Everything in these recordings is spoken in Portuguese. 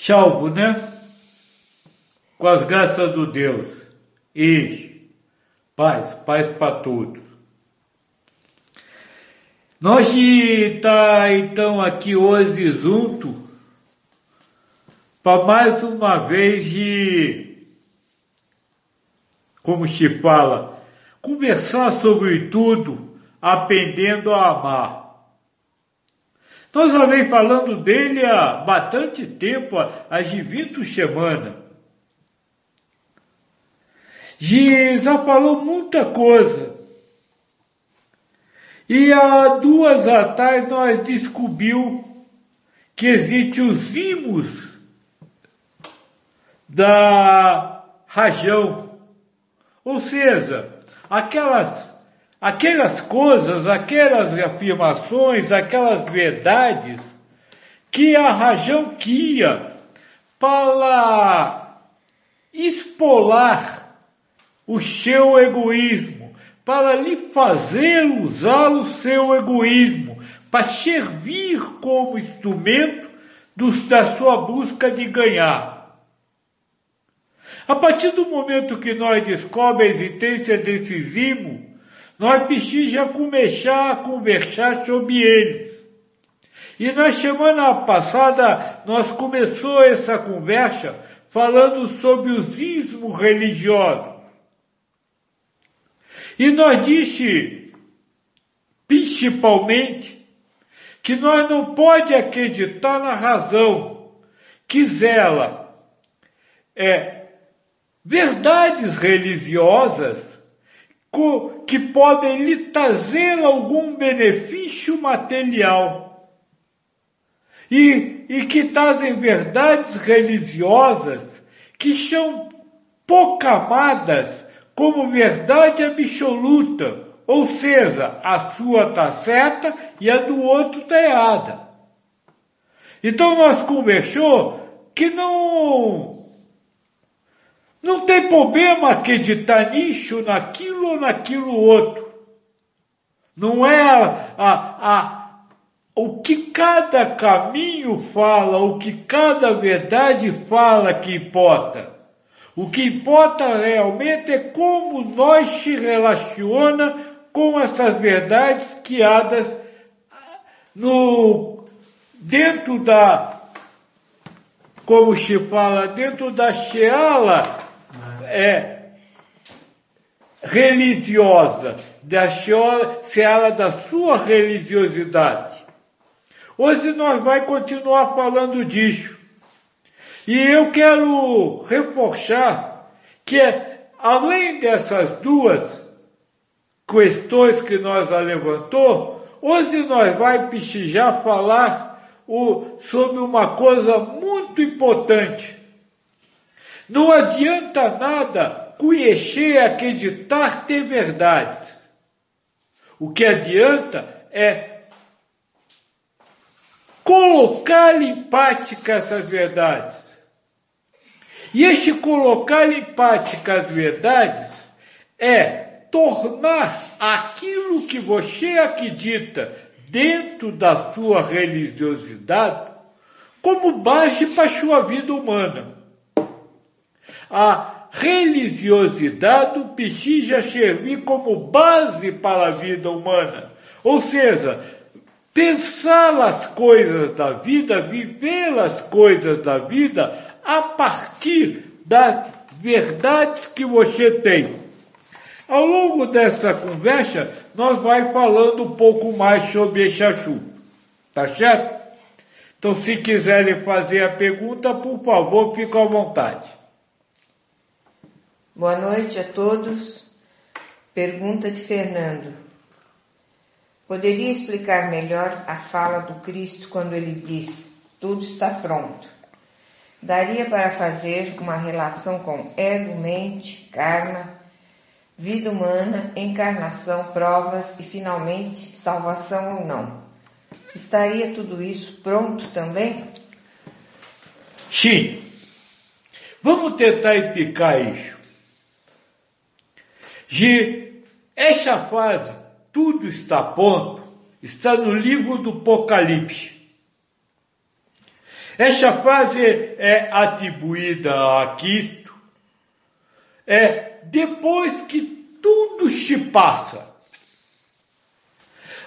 Salvo, né? Com as graças do Deus. E paz, paz para todos. Nós está então aqui hoje junto para mais uma vez de, como se fala, conversar sobre tudo, aprendendo a amar. Nós já vem falando dele há bastante tempo, há de 20 semanas. Já falou muita coisa. E há duas atrás nós descobriu que existe os imos da rajão. Ou seja, aquelas aquelas coisas, aquelas afirmações, aquelas verdades que a Rajão quia para espolar o seu egoísmo, para lhe fazer usar o seu egoísmo, para servir como instrumento da sua busca de ganhar. A partir do momento que nós descobrimos a existência desses imos, nós precisamos começar a conversar sobre eles. E na semana passada nós começou essa conversa falando sobre os ismos religiosos. E nós disse, principalmente, que nós não pode acreditar na razão que zela é verdades religiosas que podem lhe trazer algum benefício material. E, e que trazem verdades religiosas que são proclamadas como verdade absoluta, ou seja, a sua está certa e a do outro está errada. Então nós conversou que não não tem problema acreditar nisso, naquilo ou naquilo outro. Não é a, a, a, o que cada caminho fala, o que cada verdade fala que importa. O que importa realmente é como nós se relaciona com essas verdades criadas no, dentro da, como se fala, dentro da Sheala é religiosa, da seara da sua religiosidade. Hoje nós vai continuar falando disso. E eu quero reforçar que além dessas duas questões que nós a levantou, hoje nós vai precisar falar o, sobre uma coisa muito importante não adianta nada conhecer, acreditar, ter verdade. O que adianta é colocar em prática essas verdades. E este colocar em prática as verdades é tornar aquilo que você acredita dentro da sua religiosidade como base para a sua vida humana a religiosidade precisa servir como base para a vida humana. Ou seja, pensar as coisas da vida, viver as coisas da vida a partir das verdades que você tem. Ao longo dessa conversa, nós vai falando um pouco mais sobre esse. Tá certo? Então, se quiserem fazer a pergunta, por favor, fique à vontade. Boa noite a todos. Pergunta de Fernando. Poderia explicar melhor a fala do Cristo quando ele diz: tudo está pronto? Daria para fazer uma relação com ego, mente, karma, vida humana, encarnação, provas e finalmente salvação ou não? Estaria tudo isso pronto também? Sim. Vamos tentar explicar isso de esta fase, tudo está pronto, está no livro do Apocalipse. Esta frase é atribuída a Cristo. É depois que tudo se passa.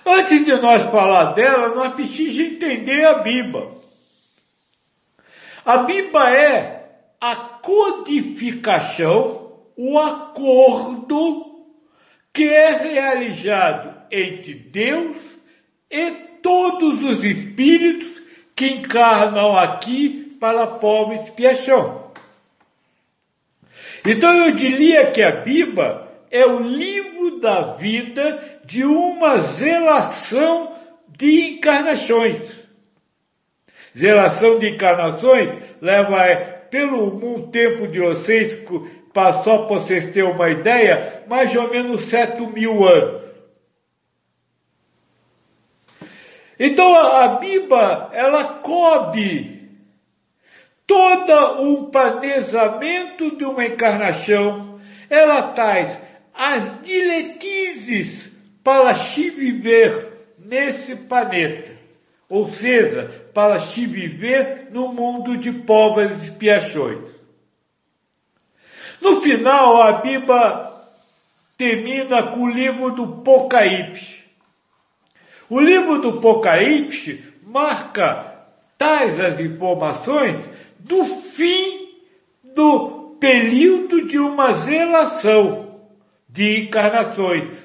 Antes de nós falar dela, nós precisamos entender a Bíblia. A Bíblia é a codificação, o acordo que é realizado entre Deus e todos os espíritos que encarnam aqui para a pobre expiação. Então eu diria que a Bíblia é o livro da vida de uma zelação de encarnações. Zelação de encarnações leva é, pelo um tempo de vocês, só para vocês terem uma ideia, mais ou menos sete mil anos. Então a, a ela cobre todo um planejamento de uma encarnação, ela traz as diretrizes para se viver nesse planeta, ou seja, para se viver no mundo de pobres expiações. No final, a Bíblia termina com o livro do Apocalipse. O livro do Apocalipse marca tais as informações do fim do período de uma zelação de encarnações,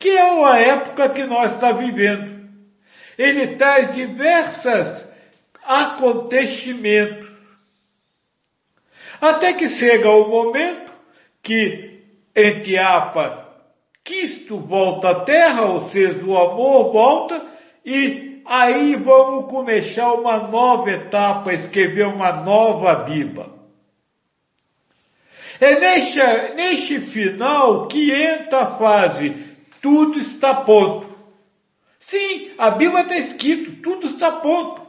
que é a época que nós estamos vivendo. Ele traz diversos acontecimentos. Até que chega o momento que, entre apa, Cristo volta à terra, ou seja, o amor volta, e aí vamos começar uma nova etapa, escrever uma nova Bíblia. É neste, neste final que entra a fase, tudo está pronto. Sim, a Bíblia está escrito, tudo está pronto.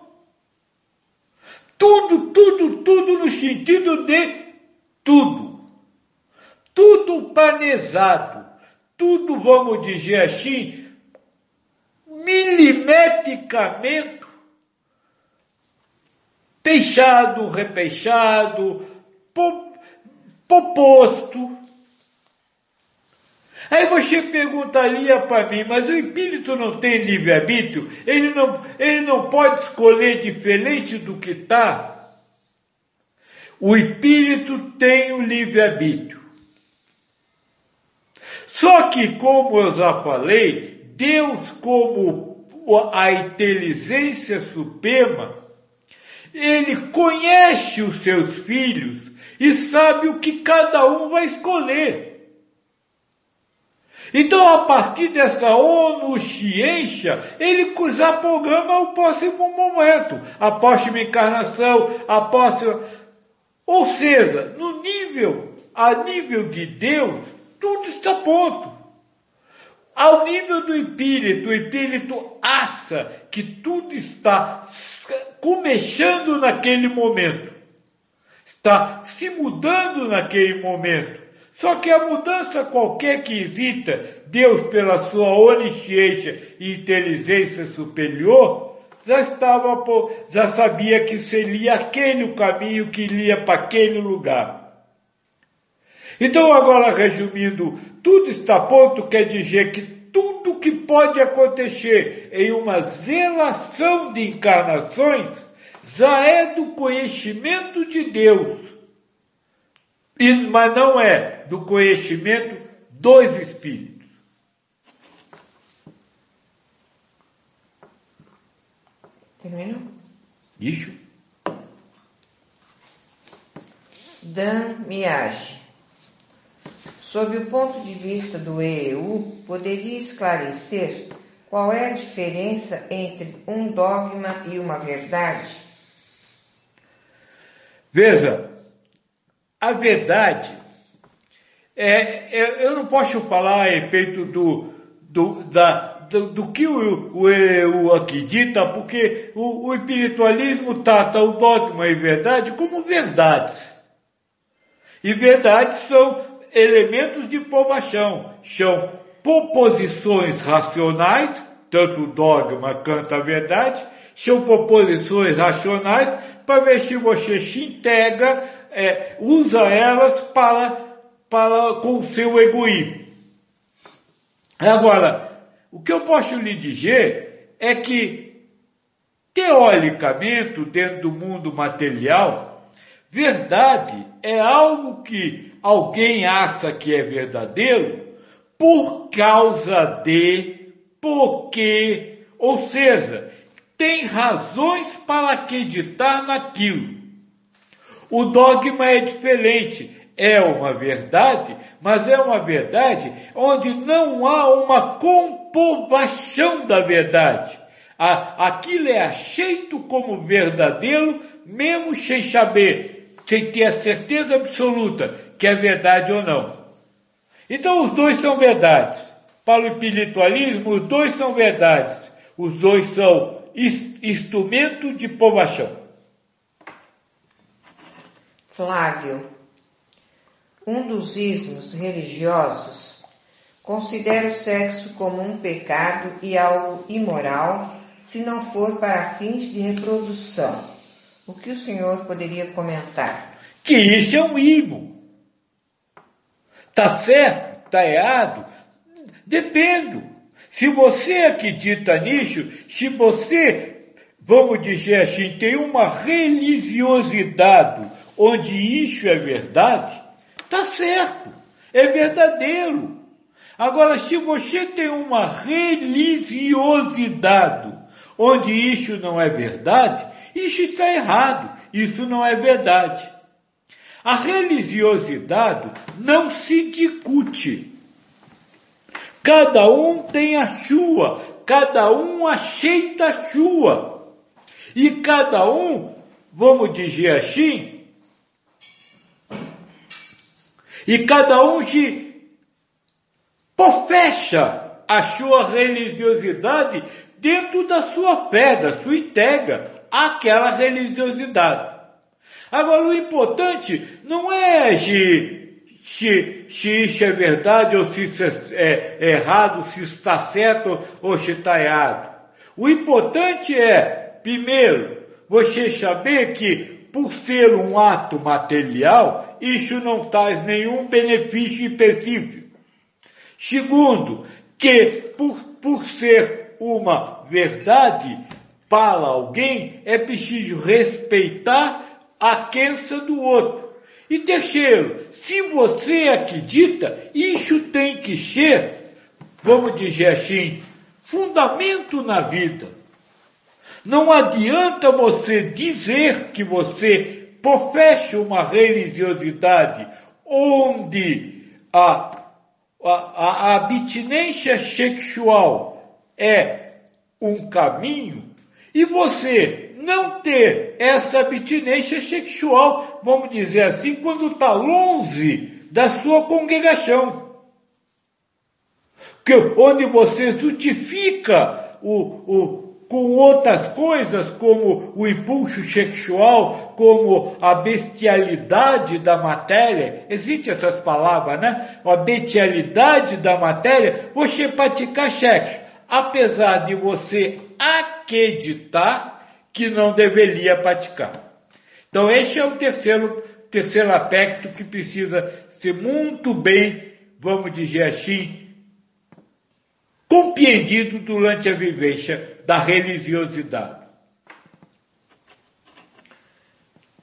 Tudo, tudo, tudo no sentido de tudo. Tudo planejado tudo, vamos dizer assim, milimetricamente peixado, repeixado, proposto. Aí você perguntaria para mim, mas o espírito não tem livre-arbítrio? Ele não, ele não pode escolher diferente do que está? O espírito tem o livre-arbítrio. Só que, como eu já falei, Deus, como a inteligência suprema, ele conhece os seus filhos e sabe o que cada um vai escolher. Então, a partir dessa onisciência, ele já programa o próximo momento, a próxima encarnação, a próxima. Ou seja, no nível, a nível de Deus, tudo está pronto. Ao nível do espírito, o espírito acha que tudo está começando naquele momento. Está se mudando naquele momento. Só que a mudança qualquer que exista, Deus, pela sua onisciência e inteligência superior, já estava, já sabia que seria aquele o caminho que iria para aquele lugar. Então, agora resumindo, tudo está pronto quer dizer que tudo que pode acontecer em uma zelação de encarnações já é do conhecimento de Deus, mas não é do conhecimento dos Espíritos. Terminou? Isso. Dan Miage. Sob o ponto de vista do EU, poderia esclarecer qual é a diferença entre um dogma e uma verdade? Veja, a verdade é, é eu não posso falar a respeito do, do, da, do, do, que o, o EU acredita, porque o, o espiritualismo trata o dogma e verdade como verdades. E verdades são elementos de formação. São proposições racionais, tanto o dogma quanto a verdade, são proposições racionais para ver se você se integra, é, usa elas para, para com o seu egoísmo. Agora, o que eu posso lhe dizer é que, teoricamente, dentro do mundo material, verdade é algo que alguém acha que é verdadeiro por causa de, porque, ou seja, tem razões para acreditar naquilo. O dogma é diferente. É uma verdade, mas é uma verdade onde não há uma comprovação da verdade. Aquilo é aceito como verdadeiro, mesmo sem saber, sem ter a certeza absoluta que é verdade ou não. Então os dois são verdades. Para o espiritualismo, os dois são verdades. Os dois são instrumento de provação. Flávio, um dos ismos religiosos considera o sexo como um pecado e algo imoral se não for para fins de reprodução. O que o senhor poderia comentar? Que isso é um imo. Tá certo? Tá errado? Depende. Se você acredita nisso, se você, vamos dizer assim, tem uma religiosidade onde isso é verdade, tá certo. É verdadeiro. Agora, se você tem uma religiosidade onde isso não é verdade, isso está errado. Isso não é verdade. A religiosidade não se discute. Cada um tem a sua, cada um aceita a sua. E cada um, vamos dizer assim, e cada um se professa a sua religiosidade dentro da sua fé, da sua entrega àquela religiosidade. Agora, o importante não é se, se, se isso é verdade ou se isso é, é errado, se está certo ou se está errado. O importante é, primeiro, você saber que por ser um ato material, isso não traz nenhum benefício específico. Segundo, que por, por ser uma verdade para alguém, é preciso respeitar a crença do outro. E terceiro, se você acredita, isso tem que ser, vamos dizer assim, fundamento na vida. Não adianta você dizer que você professa uma religiosidade onde a, a, a abstinência sexual é um caminho e você não ter essa abstinência sexual, vamos dizer assim, quando está longe da sua congregação. Que, onde você justifica o, o, com outras coisas, como o impulso sexual, como a bestialidade da matéria, existe essas palavras, né? A bestialidade da matéria, você praticar sexo, apesar de você acreditar que não deveria praticar. Então este é o terceiro, terceiro aspecto que precisa ser muito bem, vamos dizer assim, compreendido durante a vivência da religiosidade.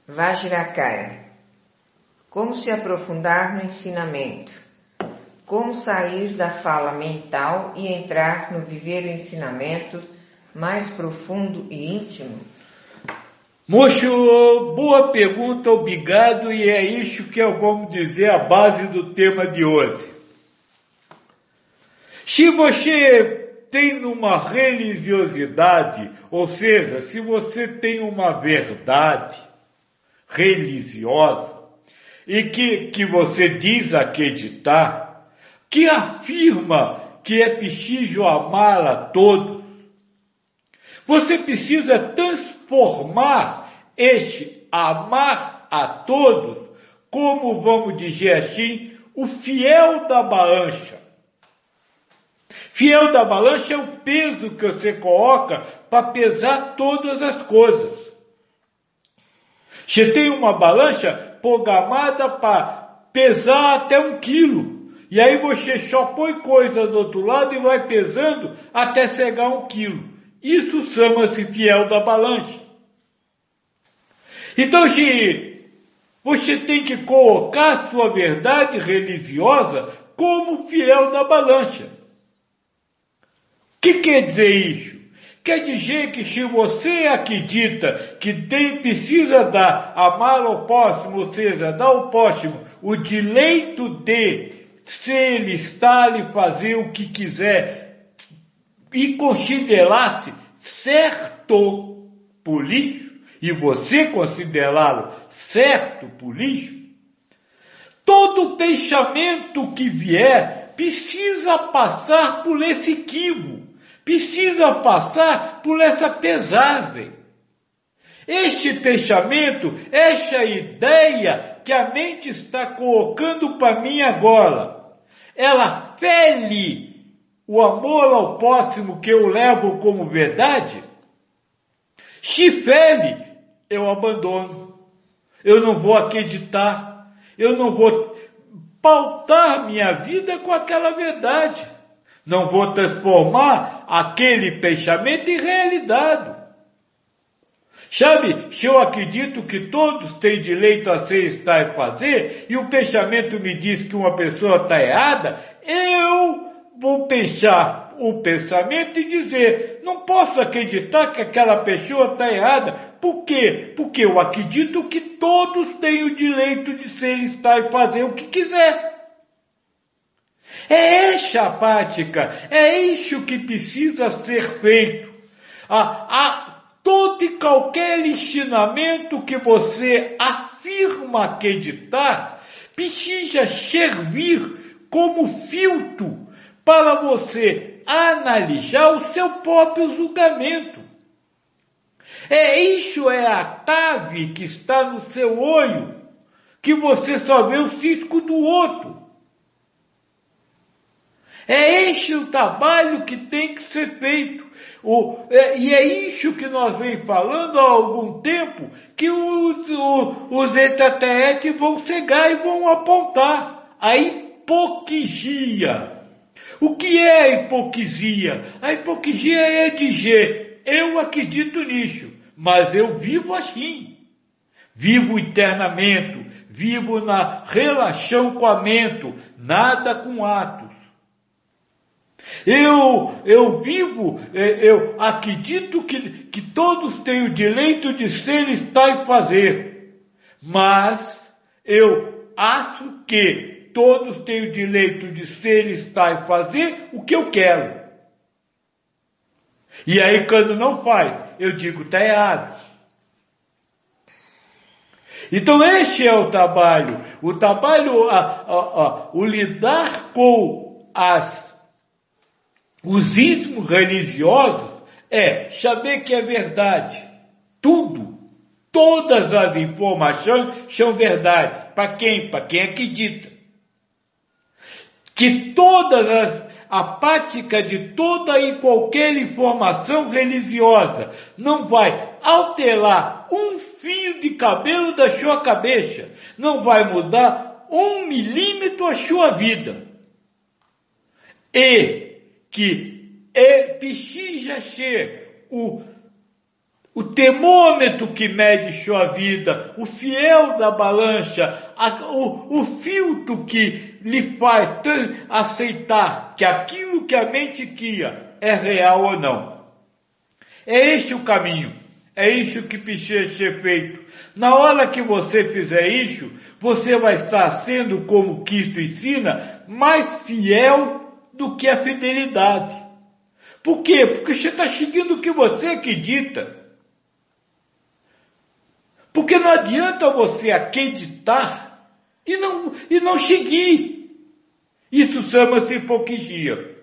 Vajrakaya. Como se aprofundar no ensinamento? Como sair da fala mental e entrar no viver o ensinamento mais profundo e íntimo? Mocho, boa pergunta, obrigado, e é isso que eu vamos dizer a base do tema de hoje. Se você tem uma religiosidade, ou seja, se você tem uma verdade religiosa, e que, que você diz acreditar, que afirma que é preciso amar a todos, você precisa transformar este amar a todos como, vamos dizer assim, o fiel da balança. Fiel da balança é o peso que você coloca para pesar todas as coisas. Você tem uma balança programada para pesar até um quilo. E aí você só põe coisa do outro lado e vai pesando até chegar um quilo. Isso chama-se fiel da balança. Então, se você tem que colocar sua verdade religiosa como fiel da balança. Que quer dizer isso? Quer dizer que se você acredita que tem, precisa dar, amar ao próximo, ou seja, dar ao próximo o direito de se ele estar e fazer o que quiser e considerar-se certo por isso, e você considerá-lo certo por isso, todo pensamento que vier precisa passar por esse quivo precisa passar por essa pesagem. Este pensamento, esta ideia que a mente está colocando para mim agora, ela fere o amor ao próximo que eu levo como verdade? Se fere, eu abandono. Eu não vou acreditar. Eu não vou pautar minha vida com aquela verdade. Não vou transformar aquele pensamento em realidade. Sabe, se eu acredito que todos têm direito a ser, estar e fazer, e o pensamento me diz que uma pessoa está errada, eu vou pensar o pensamento e dizer, não posso acreditar que aquela pessoa está errada. Por quê? Porque eu acredito que todos têm o direito de ser, estar e fazer o que quiser. É esta a prática, é isso que precisa ser feito. A, a, todo e qualquer ensinamento que você afirma acreditar precisa servir como filtro para você analisar o seu próprio julgamento. É isso é a tave que está no seu olho, que você só vê o cisco do outro. É este o trabalho que tem que ser feito. O, é, e é isso que nós vem falando há algum tempo, que os, os, os extraterrestres vão chegar e vão apontar a hipocrisia. O que é a hipocrisia? A hipocrisia é dizer, eu acredito nisso, mas eu vivo assim. Vivo internamente, vivo na relação com a mente, nada com atos. Eu, eu vivo, é, eu acredito que, que todos têm o direito de ser, estar e fazer. Mas eu acho que todos têm o direito de ser, estar e fazer o que eu quero. E aí quando não faz, eu digo, está errado. Então este é o trabalho. O trabalho, a, a, a, o lidar com as os ismos religiosos é saber que é verdade. Tudo, todas as informações são verdade. Para quem? Para quem acredita. Que todas as, a prática de toda e qualquer informação religiosa não vai alterar um fio de cabelo da sua cabeça, não vai mudar um milímetro a sua vida. E que é, precisa ser o, o termômetro que mede sua vida, o fiel da balança, a, o, o filtro que lhe faz aceitar que aquilo que a mente cria é real ou não. É este o caminho. É isso que precisa ser feito. Na hora que você fizer isso, você vai estar sendo, como Cristo ensina, mais fiel do que a fidelidade. Por quê? Porque você está seguindo o que você acredita. Porque não adianta você acreditar e não, e não seguir. Isso chama-se hipocrisia.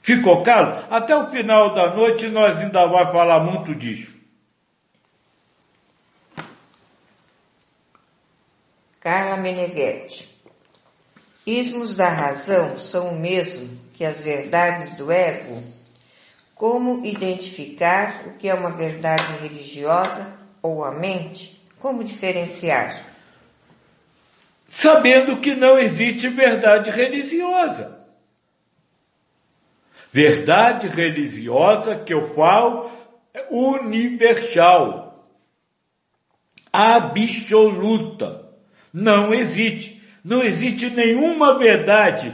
Ficou claro? Até o final da noite nós ainda vamos falar muito disso. Carla Meneghetti. Ismos da razão são o mesmo que as verdades do ego? Como identificar o que é uma verdade religiosa ou a mente? Como diferenciar? Sabendo que não existe verdade religiosa. Verdade religiosa que eu falo é universal, absoluta. Não existe. Não existe nenhuma verdade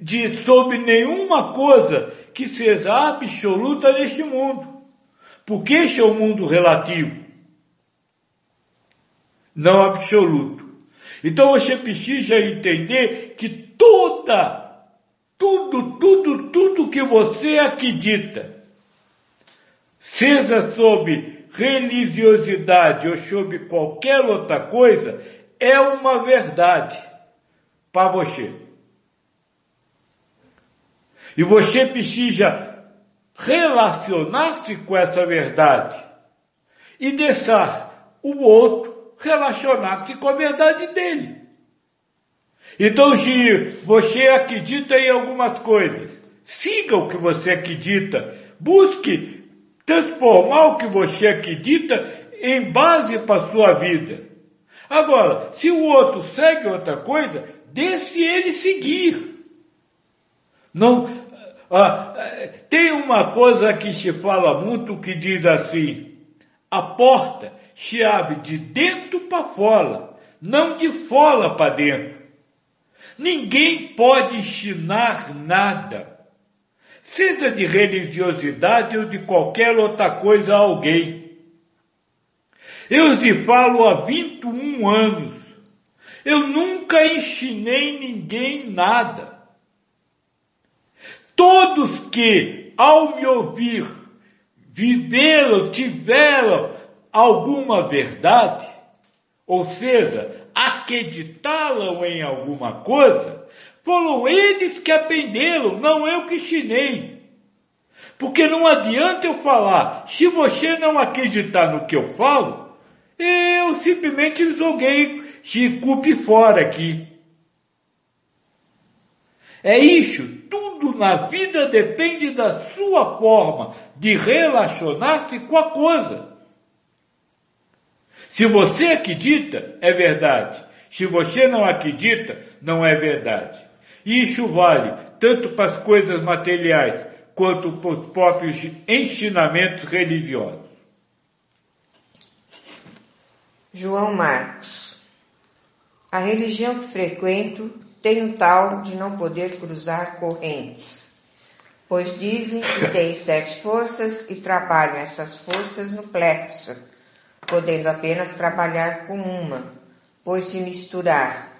de, sobre nenhuma coisa que seja absoluta neste mundo. Porque este é o um mundo relativo, não absoluto. Então você precisa entender que toda, tudo, tudo, tudo que você acredita, seja sobre religiosidade ou sobre qualquer outra coisa, é uma verdade para você. E você precisa relacionar-se com essa verdade e deixar o outro relacionar-se com a verdade dele. Então, se você acredita em algumas coisas, siga o que você acredita, busque transformar o que você acredita em base para a sua vida. Agora, se o outro segue outra coisa, deixe ele seguir. Não, ah, tem uma coisa que se fala muito que diz assim: a porta se abre de dentro para fora, não de fora para dentro. Ninguém pode ensinar nada, seja de religiosidade ou de qualquer outra coisa a alguém. Eu te falo há 21 anos. Eu nunca ensinei ninguém nada. Todos que, ao me ouvir, viveram, tiveram alguma verdade, ou seja, acreditaram em alguma coisa, foram eles que aprenderam, não eu que ensinei. Porque não adianta eu falar, se você não acreditar no que eu falo, eu simplesmente joguei Chicupe fora aqui. É isso, tudo na vida depende da sua forma de relacionar-se com a coisa. Se você acredita, é verdade. Se você não acredita, não é verdade. Isso vale tanto para as coisas materiais quanto para os próprios ensinamentos religiosos. João Marcos. A religião que frequento tem o tal de não poder cruzar correntes, pois dizem que tem sete forças e trabalham essas forças no plexo, podendo apenas trabalhar com uma, pois se misturar,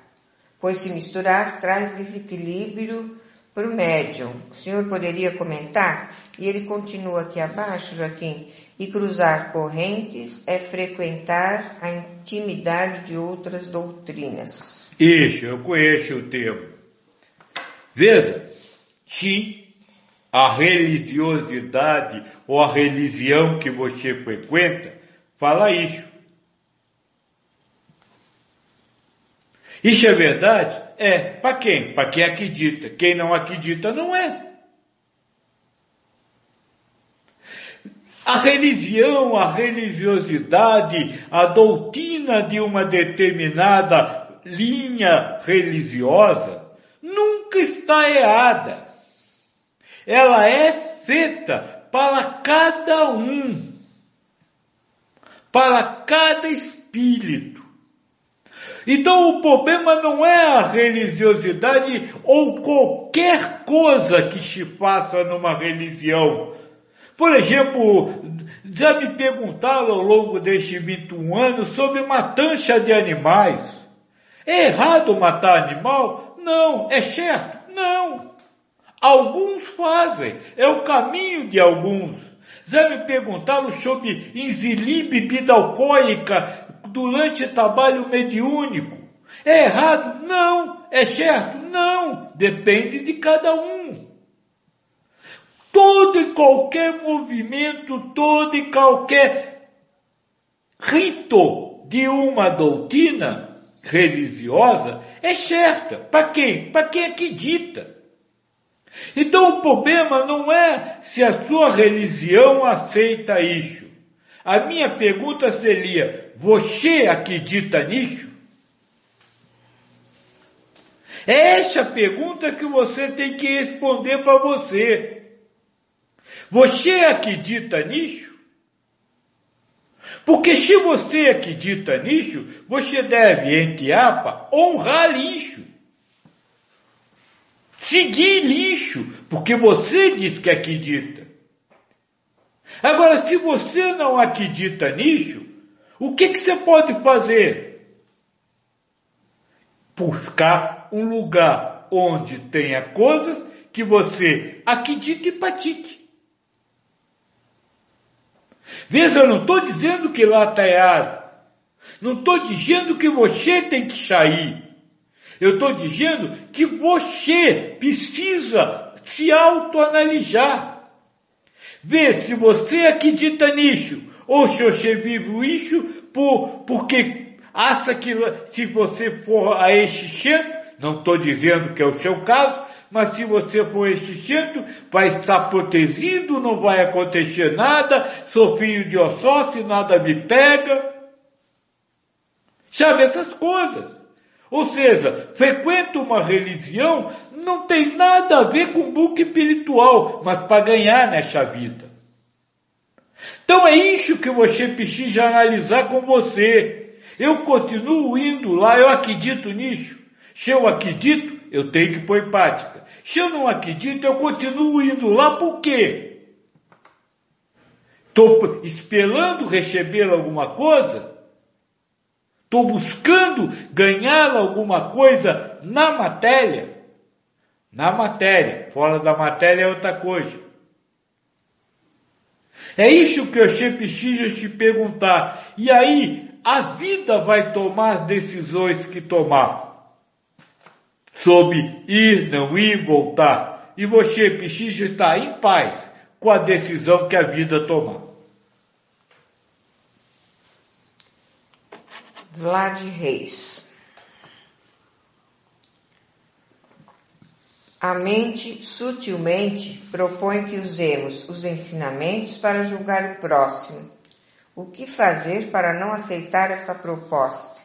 pois se misturar traz desequilíbrio para o médium. O senhor poderia comentar? E ele continua aqui abaixo, Joaquim. E cruzar correntes é frequentar a intimidade de outras doutrinas. Isso, eu conheço o termo. Veja, se a religiosidade ou a religião que você frequenta fala isso. Isso é verdade? É. Para quem? Para quem acredita. Quem não acredita não é. A religião, a religiosidade, a doutrina de uma determinada linha religiosa nunca está errada. Ela é feita para cada um, para cada espírito. Então o problema não é a religiosidade ou qualquer coisa que se faça numa religião. Por exemplo, já me perguntaram ao longo destes 21 anos sobre matança de animais. É errado matar animal? Não. É certo? Não. Alguns fazem. É o caminho de alguns. Já me perguntaram sobre inzilir bebida alcoólica durante trabalho mediúnico. É errado? Não. É certo? Não. Depende de cada um. Todo e qualquer movimento, todo e qualquer rito de uma doutrina religiosa é certa. Para quem? Para quem acredita. Então o problema não é se a sua religião aceita isso. a minha pergunta seria: você acredita nisso? É essa pergunta que você tem que responder para você. Você acredita nisso? Porque se você acredita nisso, você deve, entre apa, honrar lixo. Seguir lixo, porque você diz que acredita. Agora, se você não acredita nisso, o que, que você pode fazer? Buscar um lugar onde tenha coisas que você acredite e pratique. Veja, eu não estou dizendo que lá está errado. Não estou dizendo que você tem que sair. Eu estou dizendo que você precisa se autoanalisar. Ver se você acredita nisso ou se você vive isso por, porque acha que se você for a este centro, não estou dizendo que é o seu caso, mas se você for este centro, vai estar protegido, não vai acontecer nada, sou filho de Ossócio, nada me pega. Sabe essas coisas. Ou seja, frequenta uma religião não tem nada a ver com buque espiritual, mas para ganhar nessa vida. Então é isso que você precisa analisar com você. Eu continuo indo lá, eu acredito nisso. Se eu acredito, eu tenho que pôr em prática. Se eu não acredito, eu continuo indo lá por quê? Estou esperando receber alguma coisa? Estou buscando ganhar alguma coisa na matéria? Na matéria. Fora da matéria é outra coisa. É isso que eu sempre preciso te perguntar. E aí, a vida vai tomar as decisões que tomar. Sobre ir, não ir, voltar. E você precisa estar em paz com a decisão que a vida tomar. Vlad Reis. A mente sutilmente propõe que usemos os ensinamentos para julgar o próximo. O que fazer para não aceitar essa proposta?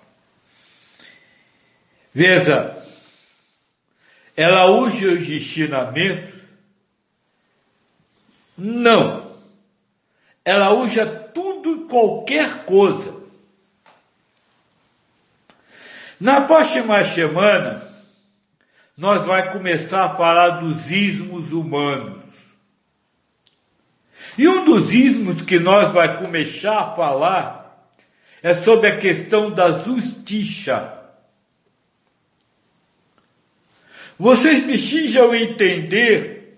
Veja, ela usa os ensinamentos? Não. Ela usa tudo e qualquer coisa na próxima semana, nós vai começar a falar dos ismos humanos. E um dos ismos que nós vai começar a falar é sobre a questão da justiça. Vocês precisam entender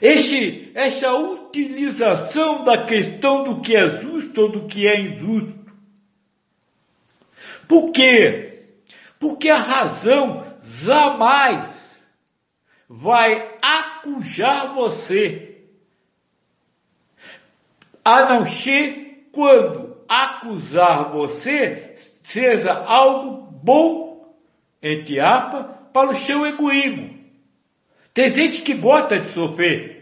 este, essa utilização da questão do que é justo ou do que é injusto. Por quê? Porque a razão jamais vai acujar você, a não ser quando acusar você seja algo bom, entre aspas, para o seu egoísmo. Tem gente que gosta de sofrer.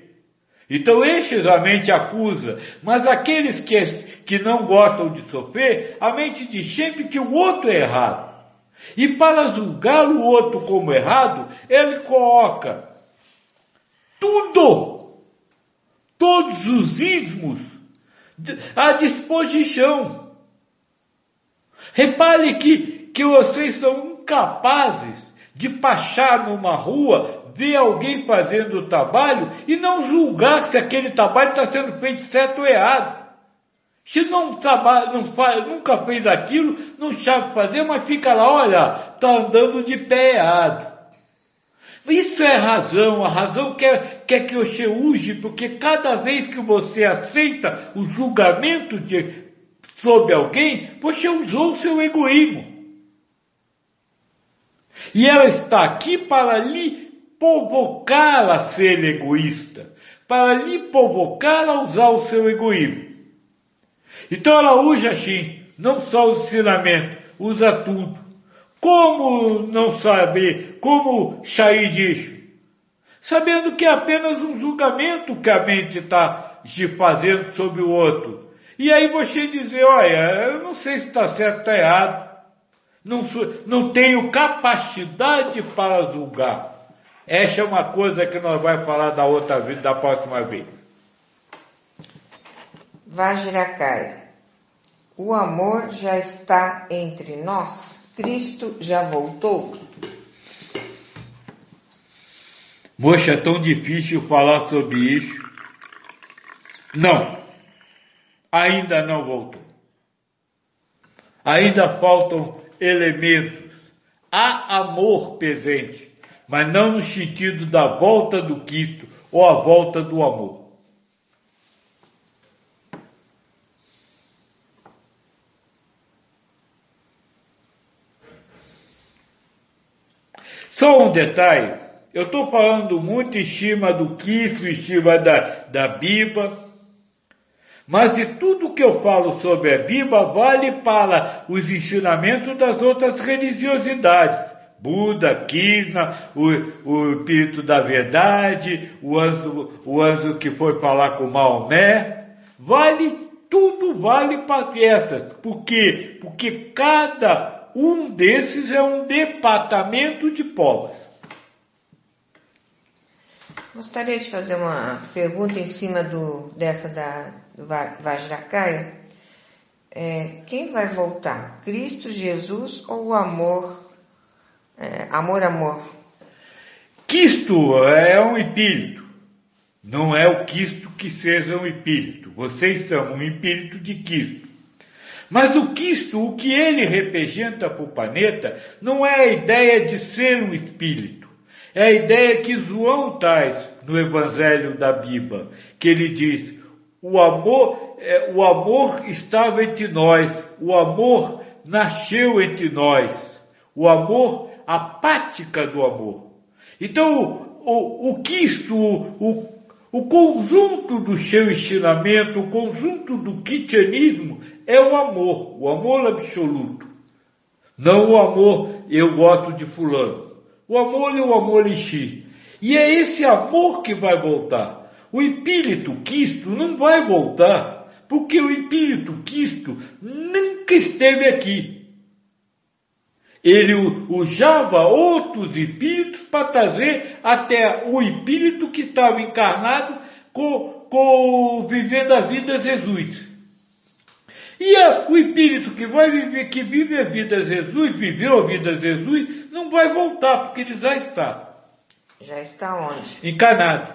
Então estes a mente acusa, mas aqueles que, que não gostam de sofrer, a mente diz sempre que o outro é errado. E para julgar o outro como errado, ele coloca tudo, todos os ismos à disposição. Repare que, que vocês são incapazes de passar numa rua ver alguém fazendo o trabalho e não julgar se aquele trabalho está sendo feito certo ou errado. Se não trabalha, não faz, nunca fez aquilo, não sabe fazer, mas fica lá, olha, está andando de pé errado. Isso é razão, a razão quer, quer que você use, porque cada vez que você aceita o julgamento de, sobre alguém, você usou o seu egoísmo. E ela está aqui para lhe provocá-la a ser egoísta, para lhe provocar a usar o seu egoísmo. Então ela usa assim, não só o ensinamento, usa tudo. Como não saber, como sair disso? Sabendo que é apenas um julgamento que a mente está fazendo sobre o outro. E aí você dizer, olha, eu não sei se está certo ou está errado. Não, não tenho capacidade para julgar. Essa é uma coisa que nós vamos falar da outra vez, da próxima vez. Vajrakai. O amor já está entre nós? Cristo já voltou? Moxa, é tão difícil falar sobre isso. Não. Ainda não voltou. Ainda faltam elementos. Há amor presente, mas não no sentido da volta do Cristo ou a volta do amor. Só um detalhe, eu estou falando muito em cima do Cristo, em cima da, da Bíblia, mas de tudo que eu falo sobre a Bíblia vale para os ensinamentos das outras religiosidades. Buda, Krishna, o, o Espírito da Verdade, o anjo, o anjo que foi falar com Maomé. Vale, tudo vale para essas. Por quê? Porque cada um desses é um departamento de povos. Gostaria de fazer uma pergunta em cima do, dessa da do Vajracaya. É, quem vai voltar? Cristo, Jesus ou o amor? É, amor, amor. Cristo é um espírito. Não é o Cristo que seja um espírito. Vocês são um espírito de Cristo. Mas o Cristo, o que ele representa para o planeta, não é a ideia de ser um espírito. É a ideia que João traz no Evangelho da Bíblia, que ele diz, o amor, é, o amor estava entre nós, o amor nasceu entre nós, o amor, a prática do amor. Então, o, o Cristo, o, o conjunto do seu ensinamento, o conjunto do cristianismo é o amor, o amor absoluto. Não o amor, eu gosto de fulano. O amor é o amor si. E é esse amor que vai voltar. O espírito Cristo não vai voltar, porque o espírito Cristo nunca esteve aqui. Ele usava outros espíritos para trazer até o espírito que estava encarnado com, com vivendo a vida Jesus. E a, o espírito que vai viver, que vive a vida Jesus, viveu a vida Jesus, não vai voltar, porque ele já está. Já está onde? Encarnado.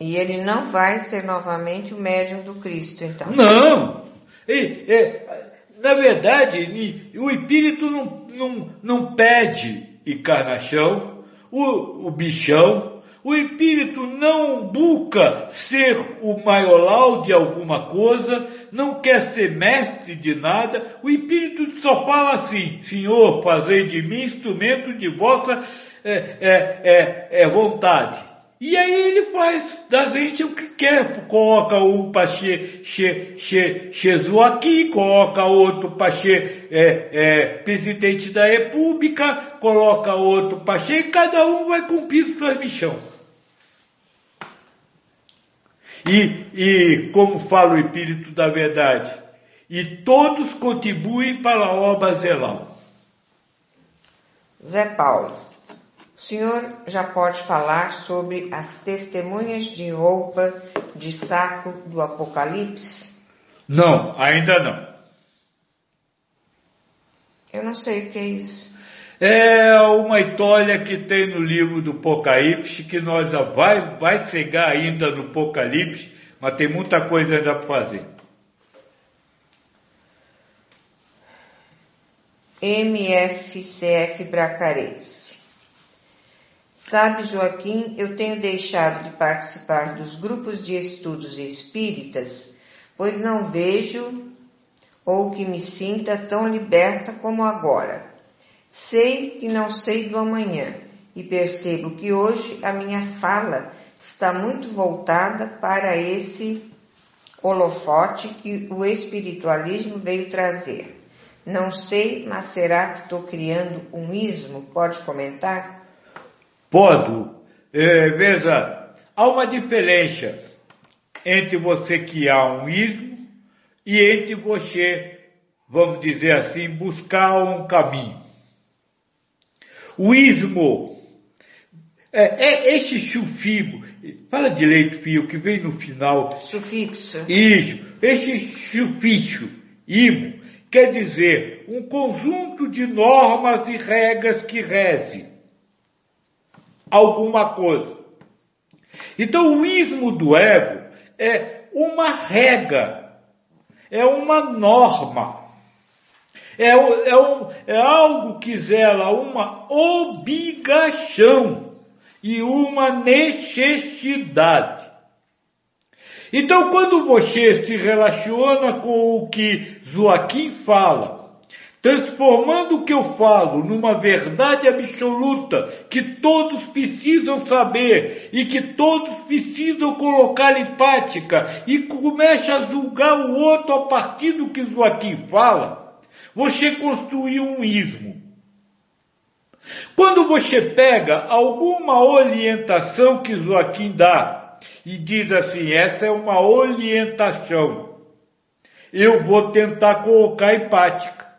E ele não vai ser novamente o médium do Cristo, então? Não! E, é, na verdade, o espírito não, não, não pede encarnação, o, o bichão, o espírito não busca ser o maioral de alguma coisa, não quer ser mestre de nada, o espírito só fala assim, Senhor, fazei de mim instrumento de vossa é, é, é, é vontade. E aí ele faz da gente o que quer, coloca um para ser aqui, coloca outro para é, é, presidente da república, coloca outro para e cada um vai cumprir sua missão. E, e como fala o Espírito da Verdade, e todos contribuem para a obra zelal. Zé Paulo. O senhor já pode falar sobre as testemunhas de roupa de saco do Apocalipse? Não, ainda não. Eu não sei o que é isso. É uma história que tem no livro do Apocalipse, que nós vai, vai chegar ainda no Apocalipse, mas tem muita coisa ainda para fazer. MFCF Bracarense. Sabe, Joaquim, eu tenho deixado de participar dos grupos de estudos espíritas, pois não vejo ou que me sinta tão liberta como agora. Sei que não sei do amanhã e percebo que hoje a minha fala está muito voltada para esse holofote que o espiritualismo veio trazer. Não sei, mas será que estou criando um ismo? Pode comentar? Pode. É, veja, há uma diferença entre você criar um ismo e entre você, vamos dizer assim, buscar um caminho. O ismo é, é esse sufixo, fala direito, filho, que vem no final. Sufixo. Isso, esse sufixo, imo, quer dizer um conjunto de normas e regras que reze alguma coisa. Então o ismo do ego é uma regra, é uma norma, é, é, um, é algo que zela uma obrigação e uma necessidade. Então, quando você se relaciona com o que Joaquim fala, transformando o que eu falo numa verdade absoluta que todos precisam saber e que todos precisam colocar em prática e começa a julgar o outro a partir do que Joaquim fala, você construiu um ismo. Quando você pega alguma orientação que Joaquim dá e diz assim, essa é uma orientação, eu vou tentar colocar em prática.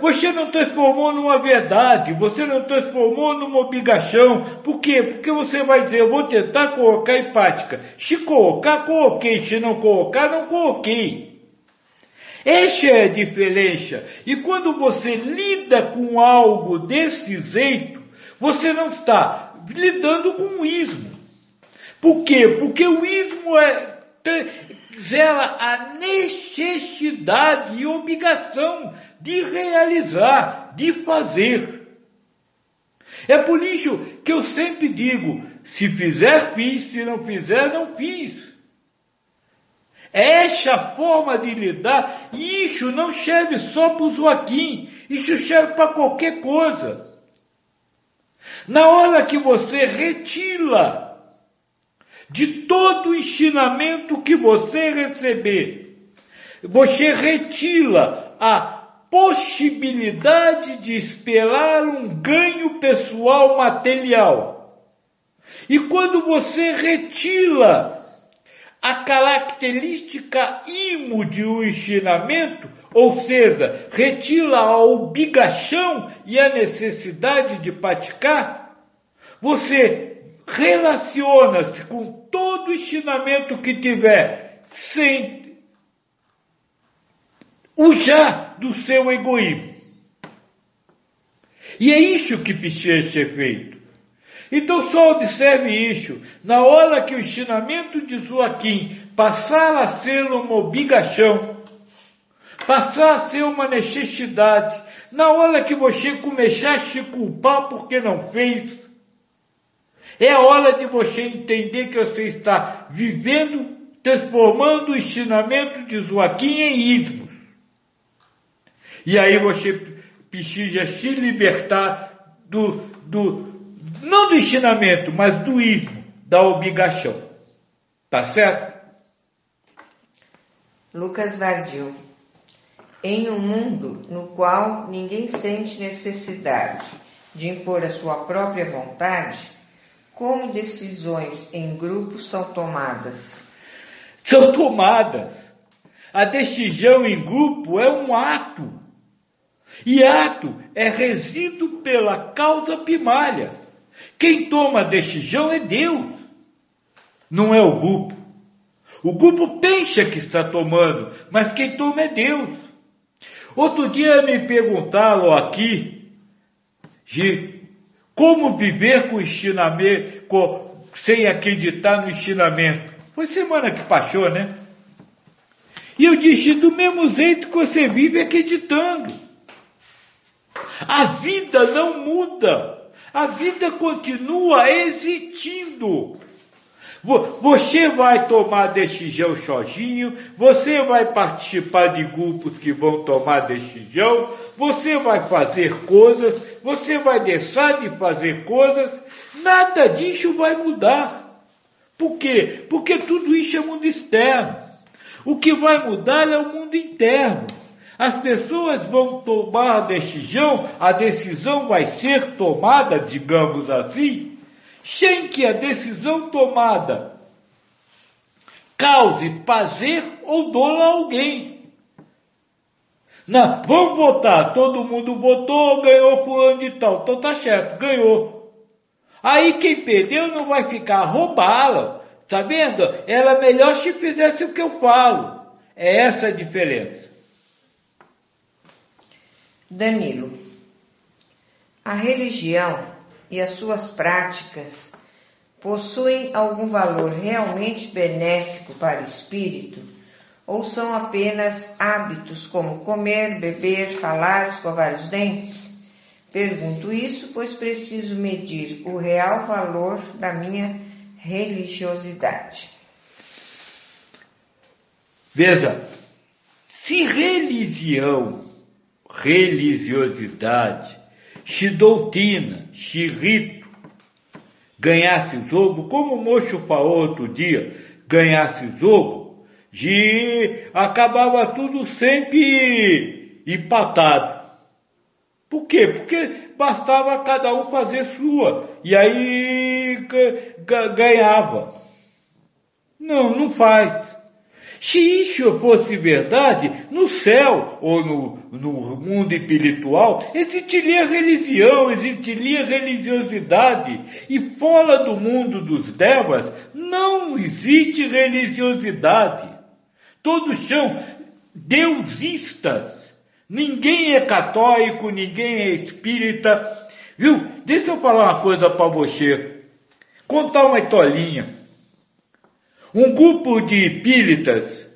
Você não transformou numa verdade, você não transformou numa obrigação. Por quê? Porque você vai dizer, eu vou tentar colocar em prática. Se colocar, coloquei. Se não colocar, não coloquei. Essa é a diferença. E quando você lida com algo desse jeito, você não está lidando com o ismo. Por quê? Porque o ismo é, gera a necessidade e obrigação de realizar, de fazer. É por isso que eu sempre digo, se fizer, fiz, se não fizer, não fiz. Essa forma de lidar, isso não serve só para o Joaquim, isso serve para qualquer coisa. Na hora que você retira de todo o ensinamento que você receber, você retira a possibilidade de esperar um ganho pessoal material. E quando você retira a característica imo de um ensinamento, ou seja, retira a obrigação e a necessidade de praticar, você relaciona-se com todo ensinamento que tiver sem usar do seu egoísmo. E é isso que precisa ser feito. Então só observe isso. Na hora que o ensinamento de Joaquim passar a ser uma obrigação, passar a ser uma necessidade, na hora que você começar a se culpar porque não fez, é hora de você entender que você está vivendo, transformando o ensinamento de Joaquim em ismos. E aí você precisa se libertar do, do, não do ensinamento, mas do ismo, da obrigação. Tá certo? Lucas Vardil. Em um mundo no qual ninguém sente necessidade de impor a sua própria vontade, como decisões em grupos são tomadas? São tomadas. A decisão em grupo é um ato. E ato é regido pela causa primária. Quem toma a decisão é Deus, não é o grupo. O grupo pensa que está tomando, mas quem toma é Deus. Outro dia me perguntaram aqui de como viver com ensinamento, com, sem acreditar no ensinamento. Foi semana que passou, né? E eu disse, do mesmo jeito que você vive acreditando. A vida não muda. A vida continua existindo. Você vai tomar decisão sozinho, você vai participar de grupos que vão tomar decisão, você vai fazer coisas, você vai deixar de fazer coisas, nada disso vai mudar. Por quê? Porque tudo isso é mundo externo. O que vai mudar é o mundo interno. As pessoas vão tomar a decisão, a decisão vai ser tomada, digamos assim, sem que a decisão tomada cause prazer ou dor a alguém. Não, vamos votar, todo mundo votou, ganhou fulano de tal, então tá certo, ganhou. Aí quem perdeu não vai ficar roubá-la, tá? Ela é melhor se fizesse o que eu falo. É essa a diferença. Danilo, a religião e as suas práticas possuem algum valor realmente benéfico para o espírito? Ou são apenas hábitos como comer, beber, falar, escovar os dentes? Pergunto isso, pois preciso medir o real valor da minha religiosidade. Veja, se religião, religiosidade, se doutrina, se rito, ganhasse o jogo, como o moço falou outro dia, ganhasse o jogo, de acabava tudo sempre empatado. Por quê? Porque bastava cada um fazer sua. E aí ganhava. Não, não faz. Se isso fosse verdade, no céu ou no, no mundo espiritual, existiria religião, existiria religiosidade. E fora do mundo dos devas, não existe religiosidade. Todos são deusistas. Ninguém é católico, ninguém é espírita. Viu? Deixa eu falar uma coisa para você. Contar uma historinha. Um grupo de espíritas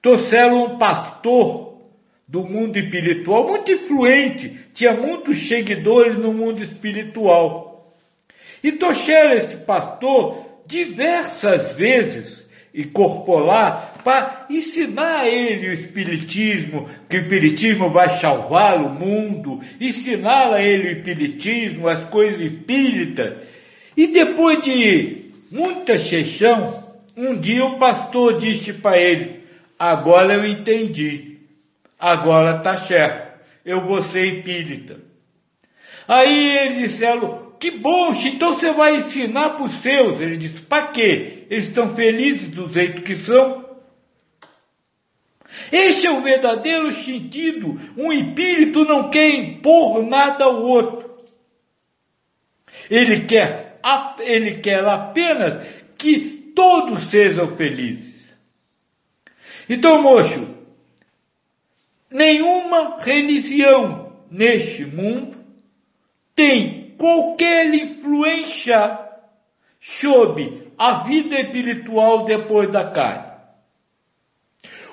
trouxeram um pastor do mundo espiritual muito influente, tinha muitos seguidores no mundo espiritual. E trouxeram esse pastor diversas vezes incorporar para ensinar a ele o Espiritismo, que o Espiritismo vai salvar o mundo, ensinar a ele o Espiritismo, as coisas espíritas. E depois de muita sessão, um dia o pastor disse para ele, agora eu entendi, agora está certo, eu vou ser espírita. Aí eles disseram, que bom, então você vai ensinar para os seus. Ele disse, para quê? Eles estão felizes do jeito que são. Esse é o verdadeiro sentido. Um espírito não quer impor nada ao outro. Ele quer, ele quer apenas que todos sejam felizes. Então, moço, nenhuma religião neste mundo tem qualquer influência sobre a vida espiritual depois da carne.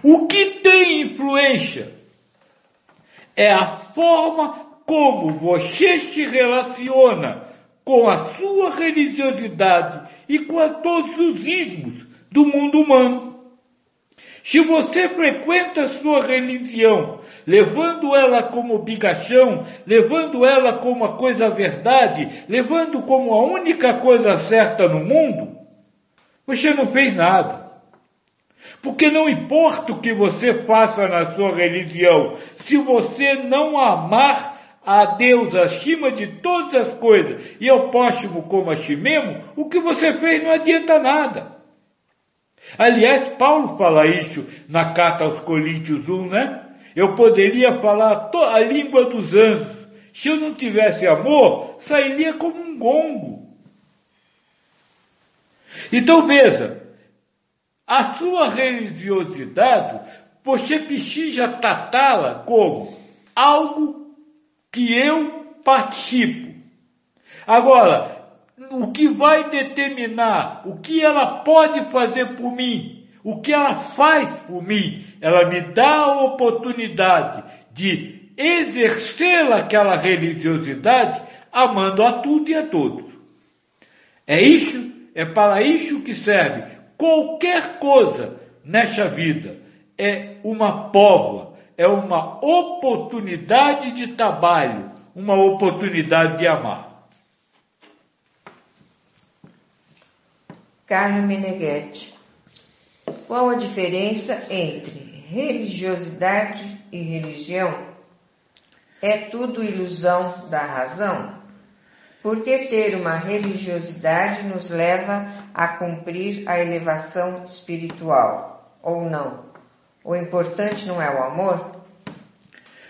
O que tem influência é a forma como você se relaciona com a sua religiosidade e com todos os ismos do mundo humano. Se você frequenta a sua religião, levando ela como obrigação, levando ela como a coisa verdade, levando como a única coisa certa no mundo, você não fez nada. Porque não importa o que você faça na sua religião, se você não amar a Deus acima de todas as coisas e ao próximo como a si mesmo, o que você fez não adianta nada. Aliás, Paulo fala isso na carta aos Coríntios 1, né? Eu poderia falar a língua dos anjos. Se eu não tivesse amor, sairia como um gongo. Então veja, a sua religiosidade, você precisa tratá-la como algo que eu participo. Agora, o que vai determinar o que ela pode fazer por mim, o que ela faz por mim, ela me dá a oportunidade de exercer aquela religiosidade amando a tudo e a todos. É isso, é para isso que serve Qualquer coisa nesta vida é uma prova, é uma oportunidade de trabalho, uma oportunidade de amar. Carmen Meneghetti, qual a diferença entre religiosidade e religião? É tudo ilusão da razão? Porque ter uma religiosidade nos leva a cumprir a elevação espiritual, ou não? O importante não é o amor?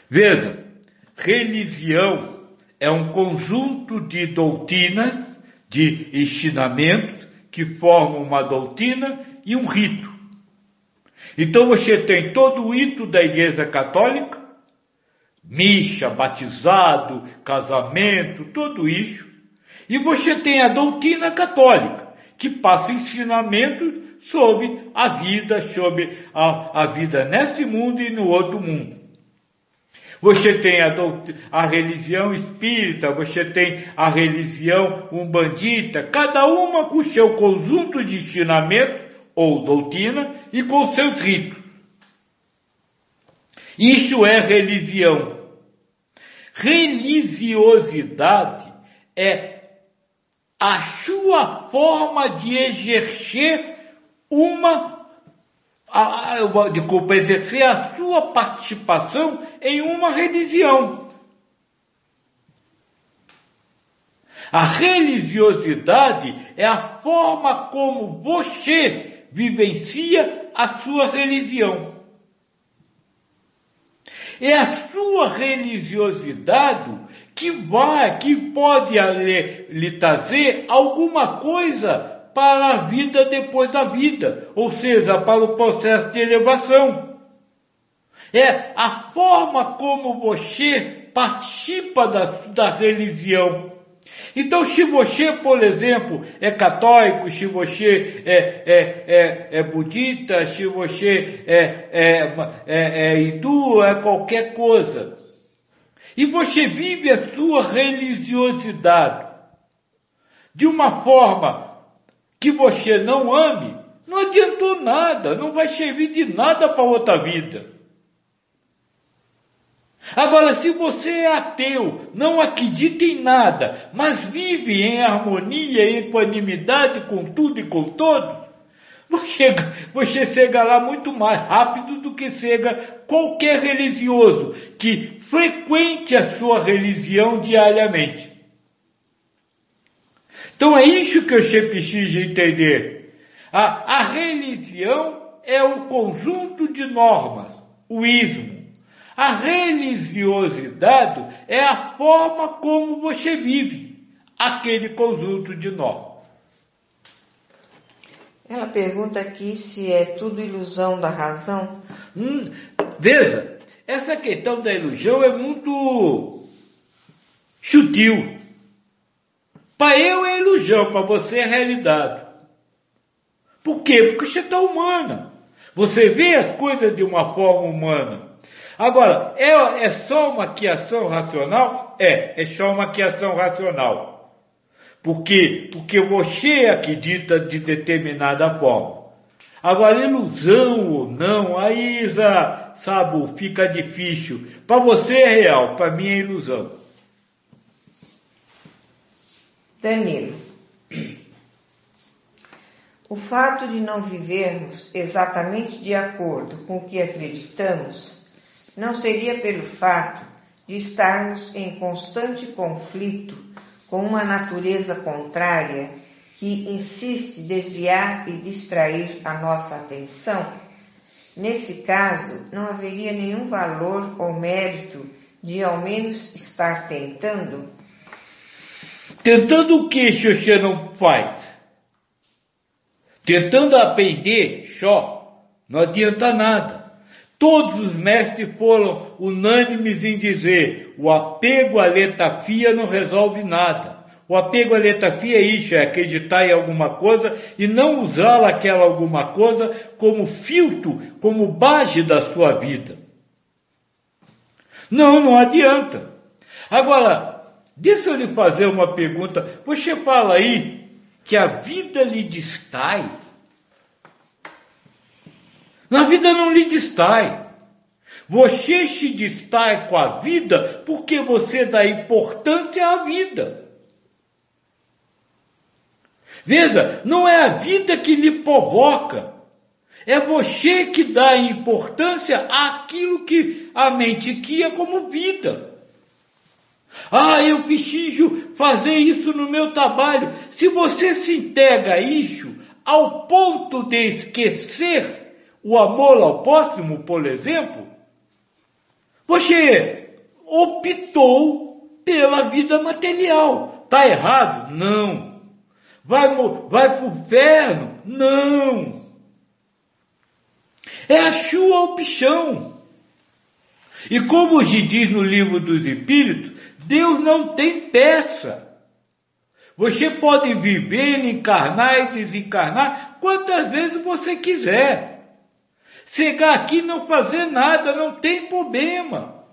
Veja, religião é um conjunto de doutrinas, de ensinamentos que formam uma doutrina e um rito. Então você tem todo o rito da Igreja Católica, micha, batizado, casamento, tudo isso. E você tem a doutrina católica, que passa ensinamentos sobre a vida, sobre a, a vida nesse mundo e no outro mundo. Você tem a, a religião espírita, você tem a religião umbandita, cada uma com seu conjunto de ensinamentos ou doutrina e com seus ritos. Isso é religião. Religiosidade é a sua forma de exercer uma, a, a, desculpa, exercer a sua participação em uma religião. A religiosidade é a forma como você vivencia a sua religião. É a sua religiosidade que vai, que pode lhe, lhe trazer alguma coisa para a vida depois da vida, ou seja, para o processo de elevação. É a forma como você participa da, da religião. Então, se você, por exemplo, é católico, se você é, é, é, é budista, se você é, é, é, é hindu, é qualquer coisa, e você vive a sua religiosidade de uma forma que você não ame, não adiantou nada, não vai servir de nada para outra vida. Agora, se você é ateu, não acredita em nada, mas vive em harmonia e equanimidade com tudo e com todos, você, você chega lá muito mais rápido do que chega qualquer religioso que frequente a sua religião diariamente. Então é isso que você precisa entender. A, a religião é o conjunto de normas, o ismo. A religiosidade é a forma como você vive aquele conjunto de normas. Ela pergunta aqui se é tudo ilusão da razão. Hum, veja, essa questão da ilusão é muito sutil. Para eu é ilusão, para você é realidade. Por quê? Porque você está humana. Você vê as coisas de uma forma humana. Agora, é, é só uma criação racional? É, é só uma criação racional. Por quê? Porque você acredita de determinada forma. Agora, ilusão ou não, aí, sabe, fica difícil. Para você é real, para mim é ilusão. Danilo. O fato de não vivermos exatamente de acordo com o que acreditamos não seria pelo fato de estarmos em constante conflito com uma natureza contrária que insiste desviar e distrair a nossa atenção? Nesse caso, não haveria nenhum valor ou mérito de ao menos estar tentando? Tentando o que você não faz? Tentando aprender só, não adianta nada. Todos os mestres foram unânimes em dizer: o apego à letafia não resolve nada. O apego à letafia é isso, é acreditar em alguma coisa e não usá-la aquela alguma coisa como filtro, como base da sua vida. Não, não adianta. Agora, deixa eu lhe fazer uma pergunta. Você fala aí que a vida lhe distrai. Na vida não lhe distrai. Você se distrai com a vida porque você dá importância à vida. Veja, não é a vida que lhe provoca. É você que dá importância àquilo que a mente cria como vida. Ah, eu preciso fazer isso no meu trabalho. Se você se entrega a isso ao ponto de esquecer o amor ao próximo, por exemplo, você optou pela vida material. Está errado? Não. Vai, vai para o inferno? Não. É a sua opção. E como se diz no livro dos Espíritos, Deus não tem peça. Você pode viver, encarnar e desencarnar quantas vezes você quiser. Chegar aqui e não fazer nada, não tem problema.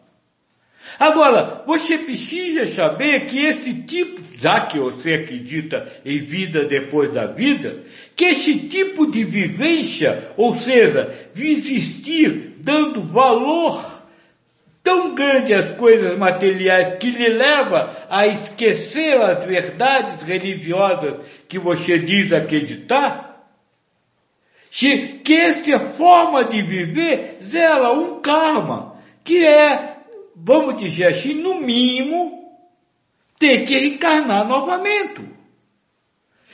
Agora, você precisa saber que esse tipo, já que você acredita em vida depois da vida, que esse tipo de vivência, ou seja, existir dando valor tão grande às coisas materiais que lhe leva a esquecer as verdades religiosas que você diz acreditar, que essa forma de viver zela um karma, que é vamos dizer assim, no mínimo, ter que encarnar novamente.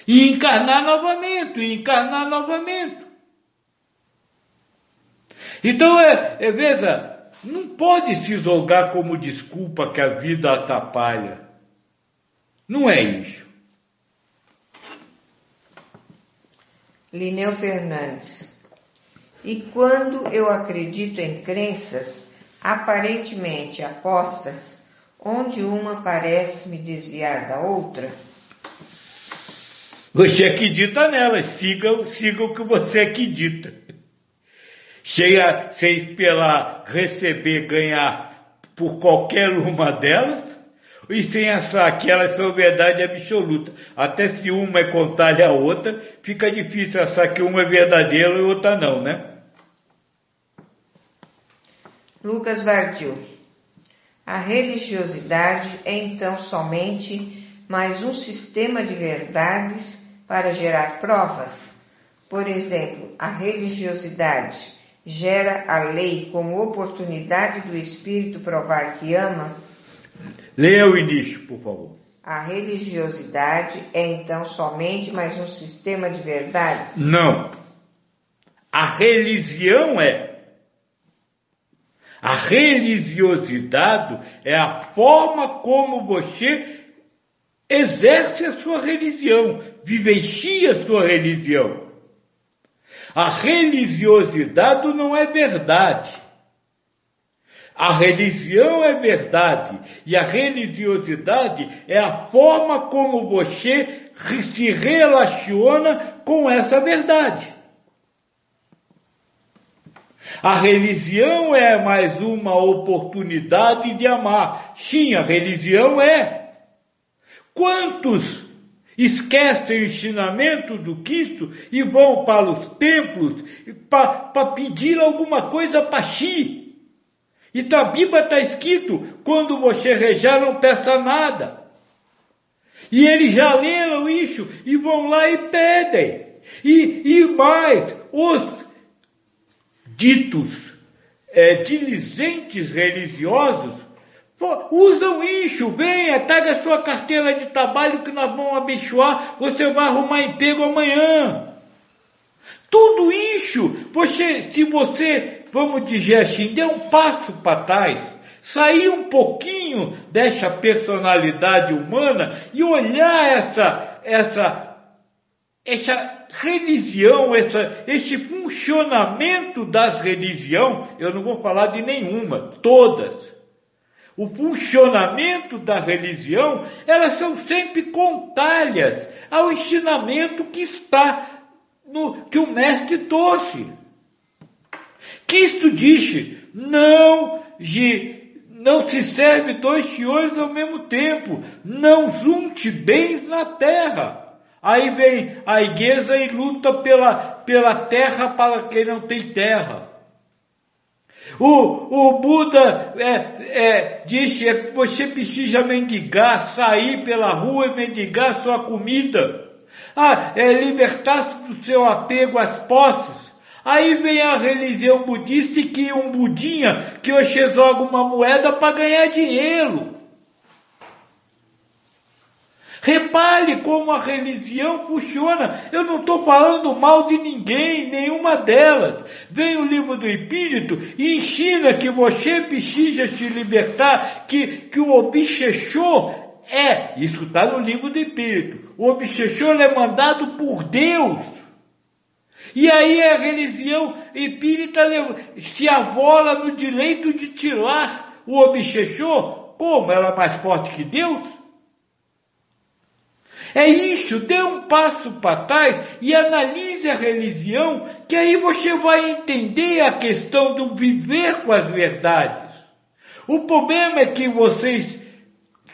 E encarnar novamente, e encarnar novamente. Então, é, é, veja, não pode se jogar como desculpa que a vida atrapalha. Não é isso. Lineu Fernandes. E quando eu acredito em crenças, aparentemente apostas, onde uma parece me desviar da outra? Você acredita nelas, siga, siga o que você acredita. Cheia, sem esperar receber, ganhar por qualquer uma delas, e sem achar que elas são verdade absoluta. Até se uma é contrária à outra, fica difícil achar que uma é verdadeira e outra não, né? Lucas Vardil. A religiosidade é então somente mais um sistema de verdades para gerar provas? Por exemplo, a religiosidade gera a lei como oportunidade do espírito provar que ama? Leia o início, por favor. A religiosidade é então somente mais um sistema de verdades? Não. A religião é a religiosidade é a forma como você exerce a sua religião, vivencia a sua religião. A religiosidade não é verdade. A religião é verdade e a religiosidade é a forma como você se relaciona com essa verdade. A religião é mais uma oportunidade de amar. Sim, a religião é. Quantos esquecem o ensinamento do Cristo e vão para os templos para pedir alguma coisa para si? E na Bíblia está escrito, quando você rezar não peça nada. E eles já leram isso e vão lá e pedem. E, e mais, os ditos é, diligentes religiosos usam isso, venha, traga a sua carteira de trabalho que nós vamos abençoar, você vai arrumar emprego amanhã. Tudo isso, você, se você, vamos dizer assim, der um passo para trás, sair um pouquinho dessa personalidade humana e olhar essa, essa, essa religião, essa, esse funcionamento das religiões, eu não vou falar de nenhuma, todas. O funcionamento da religião, elas são sempre contrárias ao ensinamento que está no, que o mestre trouxe. Cristo disse, não, não se serve dois senhores ao mesmo tempo, não junte bens na terra. Aí vem a igreja e luta pela, pela terra para quem não tem terra. O, o Buda é, é, disse que você precisa mendigar, sair pela rua e mendigar sua comida. Ah, é libertar-se do seu apego às posses. Aí vem a religião budista que um budinha que você joga uma moeda para ganhar dinheiro. Repare como a religião funciona. Eu não estou falando mal de ninguém, nenhuma delas. Vem o livro do Espírito e ensina que você precisa se libertar, que, que o obsessor é, isso está no livro do Espírito, o obsessor é mandado por Deus. E aí a religião espírita se avola no direito de tirar o obsessor. Como? Ela é mais forte que Deus? É isso, dê um passo para trás e analise a religião, que aí você vai entender a questão do viver com as verdades. O problema é que vocês,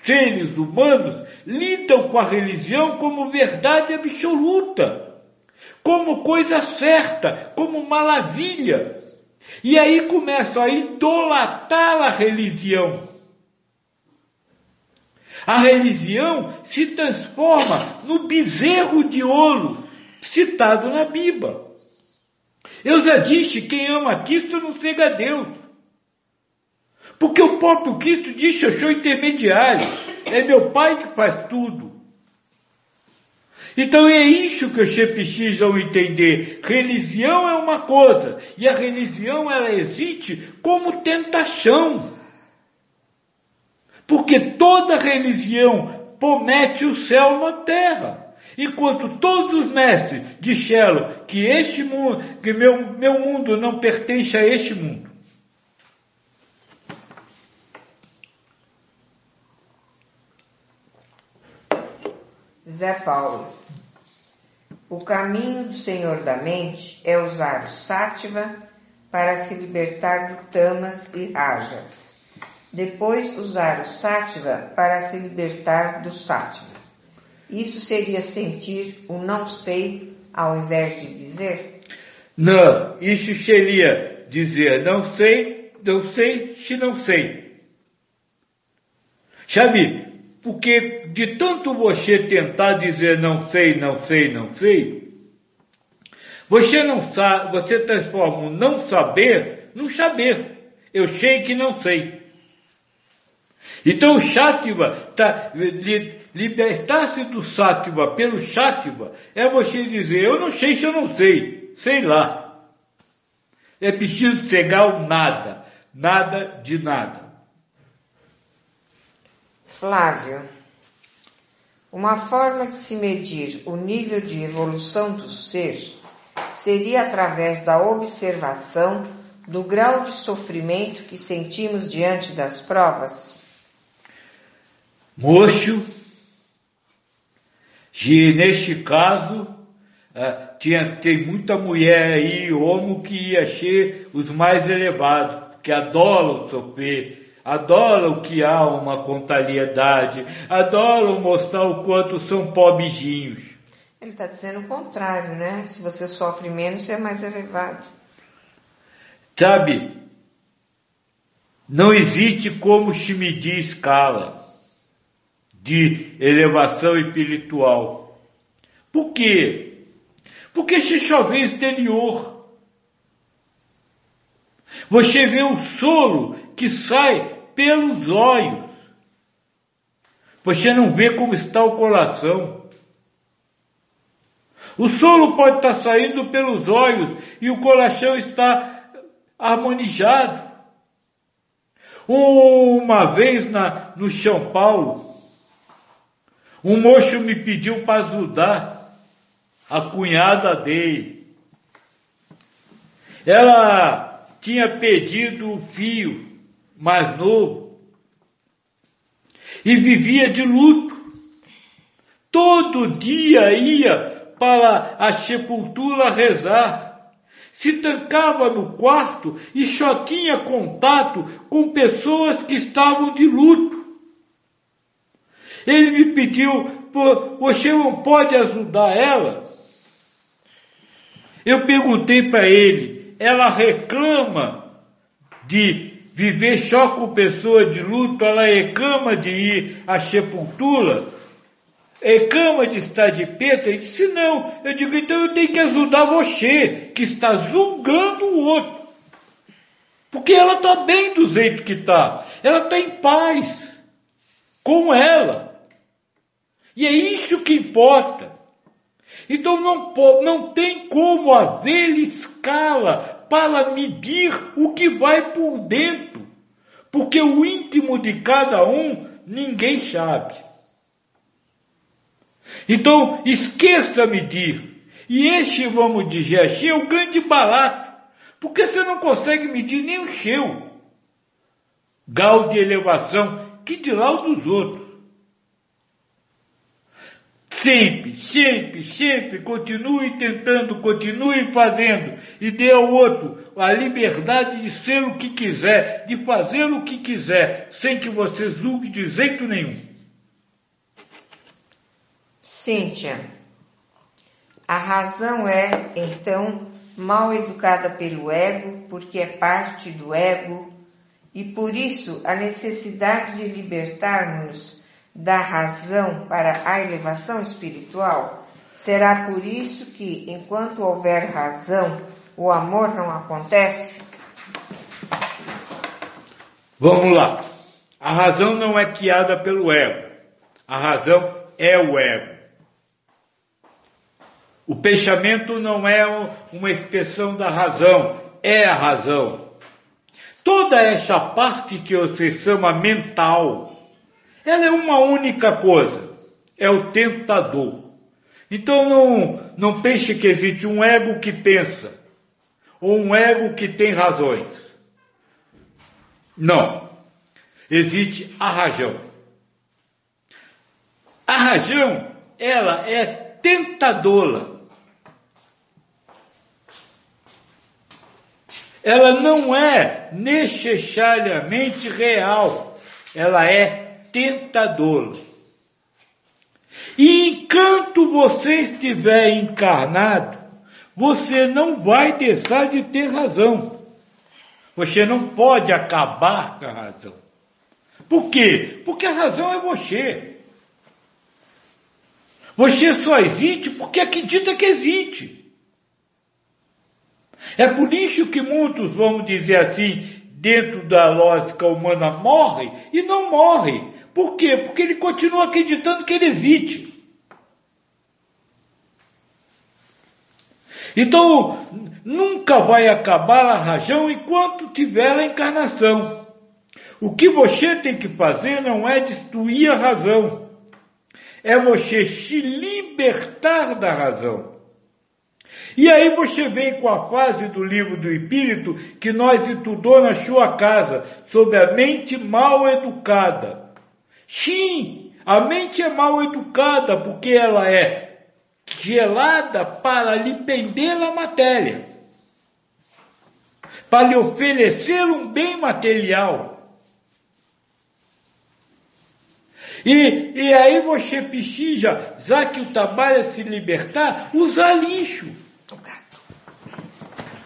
seres humanos, lidam com a religião como verdade absoluta, como coisa certa, como maravilha. E aí começam a idolatrar a religião. A religião se transforma no bezerro de ouro citado na Bíblia. Eu já disse, quem ama Cristo não chega a Deus. Porque o próprio Cristo disse, eu sou intermediário. É meu Pai que faz tudo. Então é isso que vocês precisam entender. Religião é uma coisa, e a religião ela existe como tentação. Porque toda religião promete o céu na terra. Enquanto todos os mestres disseram que este mundo, que meu, meu mundo não pertence a este mundo. Zé Paulo. O caminho do Senhor da mente é usar o sátiva para se libertar do tamas e rajas depois usar o sátiva para se libertar do sátiva. Isso seria sentir o não sei ao invés de dizer? Não, isso seria dizer não sei, não sei se não sei. Sabe, porque de tanto você tentar dizer não sei, não sei, não sei, você não sabe, você transforma o não saber num saber. Eu sei que não sei. Então o Sátiva, tá, libertar-se do Sátiva pelo Sátiva é você dizer, eu não sei se eu não sei, sei lá. É preciso chegar ao nada, nada de nada. Flávio, uma forma de se medir o nível de evolução do ser seria através da observação do grau de sofrimento que sentimos diante das provas? Mocho, e neste caso uh, tinha, tem muita mulher aí, homem que ia ser os mais elevados, que adoram sofrer, adoram que há uma contaliedade, adoram mostrar o quanto são pobrezinhos. Ele está dizendo o contrário, né? Se você sofre menos, você é mais elevado. Sabe, não existe como se medir escala de elevação espiritual. Por quê? Porque se vê exterior. Você vê o solo que sai pelos olhos. Você não vê como está o coração. O solo pode estar saindo pelos olhos e o coração está harmonizado. Uma vez na, no São Paulo, um moço me pediu para ajudar a cunhada dele. Ela tinha pedido o filho mais novo e vivia de luto. Todo dia ia para a sepultura rezar. Se trancava no quarto e só tinha contato com pessoas que estavam de luto. Ele me pediu, você não pode ajudar ela? Eu perguntei para ele, ela reclama de viver só com pessoas de luto, ela reclama de ir à sepultura, reclama de estar de peta, ele disse, não, eu digo, então eu tenho que ajudar você, que está julgando o outro. Porque ela está bem do jeito que está, ela está em paz com ela. E é isso que importa. Então não, não tem como haver escala para medir o que vai por dentro. Porque o íntimo de cada um ninguém sabe. Então esqueça medir. E este, vamos dizer assim, é o grande barato. Porque você não consegue medir nem o seu grau de elevação, que dirá o dos outros. Sempre, sempre, sempre continue tentando, continue fazendo e dê ao outro a liberdade de ser o que quiser, de fazer o que quiser, sem que você julgue de jeito nenhum. Cíntia, a razão é, então, mal educada pelo ego, porque é parte do ego, e por isso a necessidade de libertar-nos da razão para a elevação espiritual? Será por isso que, enquanto houver razão, o amor não acontece? Vamos lá. A razão não é guiada pelo ego. A razão é o ego. O pensamento não é uma expressão da razão, é a razão. Toda essa parte que você chama mental, ela é uma única coisa, é o tentador. Então não, não pense que existe um ego que pensa, ou um ego que tem razões. Não. Existe a razão. A razão, ela é tentadora. Ela não é necessariamente real. Ela é tentador. E enquanto você estiver encarnado, você não vai deixar de ter razão. Você não pode acabar com a razão. Por quê? Porque a razão é você. Você só existe porque acredita que existe. É por isso que muitos, vamos dizer assim, dentro da lógica humana, morrem e não morrem. Por quê? Porque ele continua acreditando que ele existe. Então, nunca vai acabar a razão enquanto tiver a encarnação. O que você tem que fazer não é destruir a razão, é você se libertar da razão. E aí você vem com a fase do livro do Espírito que nós estudou na sua casa, sobre a mente mal educada. Sim, a mente é mal educada porque ela é gelada para lhe prender a matéria, para lhe oferecer um bem material. E, e aí você precisa, já que o trabalho é se libertar, usar lixo.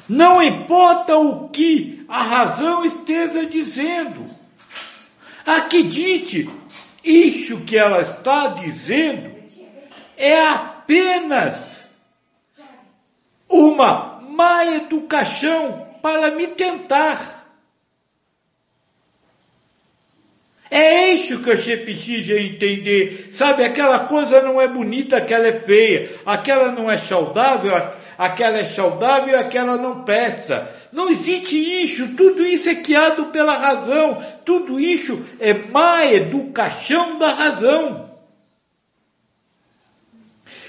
Não importa o que a razão esteja dizendo. Acredite, isso que ela está dizendo é apenas uma má educação para me tentar. É isso que você precisa entender. Sabe, aquela coisa não é bonita, aquela é feia. Aquela não é saudável, aquela é saudável, aquela não presta. Não existe isso. Tudo isso é criado pela razão. Tudo isso é má educação da razão.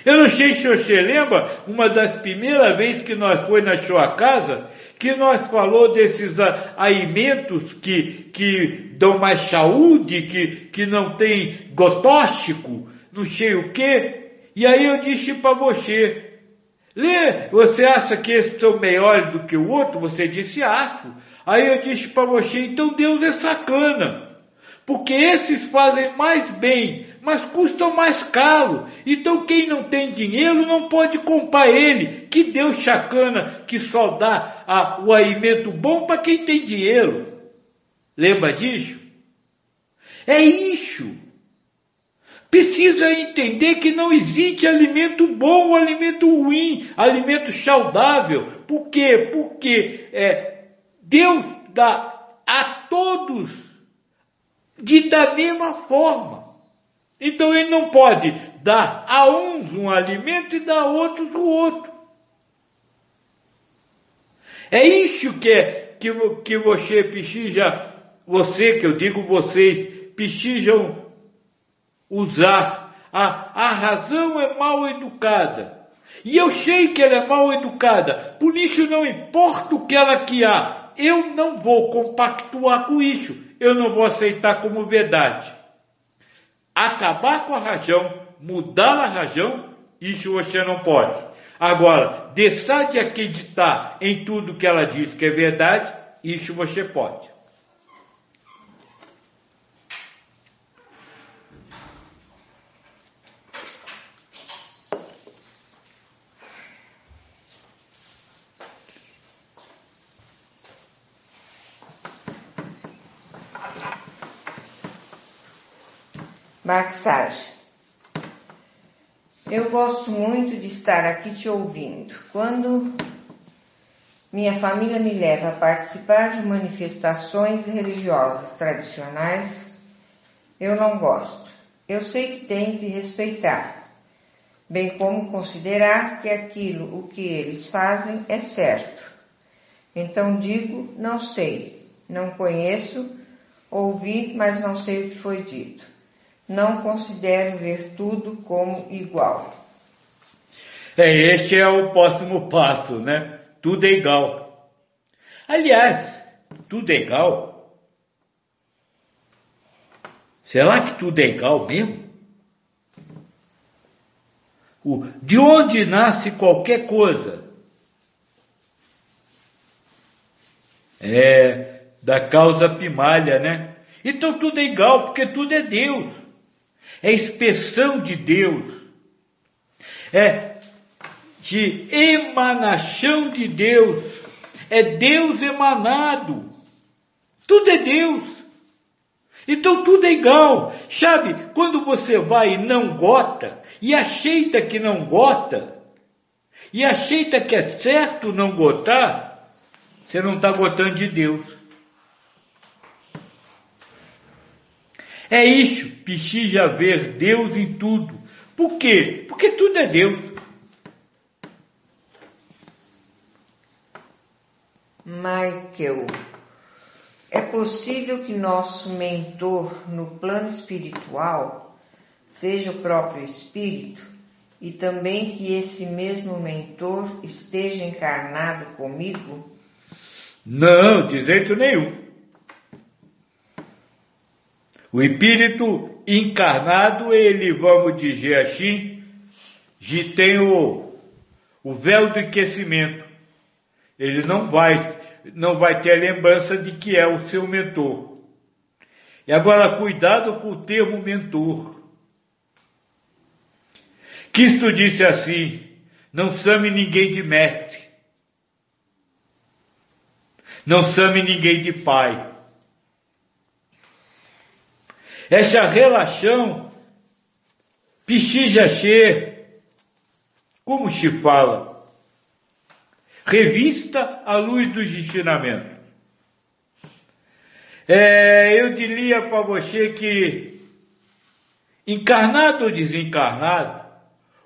Eu não sei se você lembra, uma das primeiras vezes que nós foi na sua casa, que nós falou desses alimentos que, que dão mais saúde, que, que não tem gotóxico, não sei o quê. E aí eu disse para você, Lê, você acha que esses são melhores do que o outro? Você disse, acho. Aí eu disse para você, então Deus é sacana. Porque esses fazem mais bem, mas custam mais caro. Então quem não tem dinheiro não pode comprar ele. Que Deus sacana que só dá a, o alimento bom para quem tem dinheiro. Lembra disso? É isso. Precisa entender que não existe alimento bom ou alimento ruim, alimento saudável. Por quê? Porque é, Deus dá a todos de da mesma forma. Então ele não pode dar a uns um alimento e dar a outros o outro. É isso que, é, que, que você precisa, você, que eu digo vocês, precisam usar. A, a razão é mal educada. E eu sei que ela é mal educada, por isso não importa o que ela que há, eu não vou compactuar com isso, eu não vou aceitar como verdade. Acabar com a razão, mudar a razão, isso você não pode. Agora, deixar de acreditar em tudo que ela diz que é verdade, isso você pode. Baxage. Eu gosto muito de estar aqui te ouvindo. Quando minha família me leva a participar de manifestações religiosas tradicionais, eu não gosto. Eu sei que tenho que respeitar, bem como considerar que aquilo o que eles fazem é certo. Então digo, não sei, não conheço, ouvi, mas não sei o que foi dito. Não considero ver tudo como igual. É, este é o próximo passo, né? Tudo é igual. Aliás, tudo é igual. Será que tudo é igual mesmo? O, de onde nasce qualquer coisa? É da causa primária, né? Então tudo é igual, porque tudo é Deus é expressão de Deus, é de emanação de Deus, é Deus emanado, tudo é Deus. Então tudo é igual. Sabe, quando você vai e não gota, e aceita que não gota, e aceita que é certo não gotar, você não está gotando de Deus. É isso, precisa ver Deus em tudo. Por quê? Porque tudo é Deus. Michael, é possível que nosso mentor no plano espiritual seja o próprio Espírito e também que esse mesmo mentor esteja encarnado comigo? Não, de jeito nenhum. O espírito encarnado, ele, vamos dizer assim, tem o, o véu do aquecimento. Ele não vai, não vai ter a lembrança de que é o seu mentor. E agora, cuidado com o termo mentor. Cristo disse assim, não chame ninguém de mestre. Não chame ninguém de pai. Essa relação precisa ser, como se fala, revista à luz dos ensinamentos. É, eu diria para você que, encarnado ou desencarnado,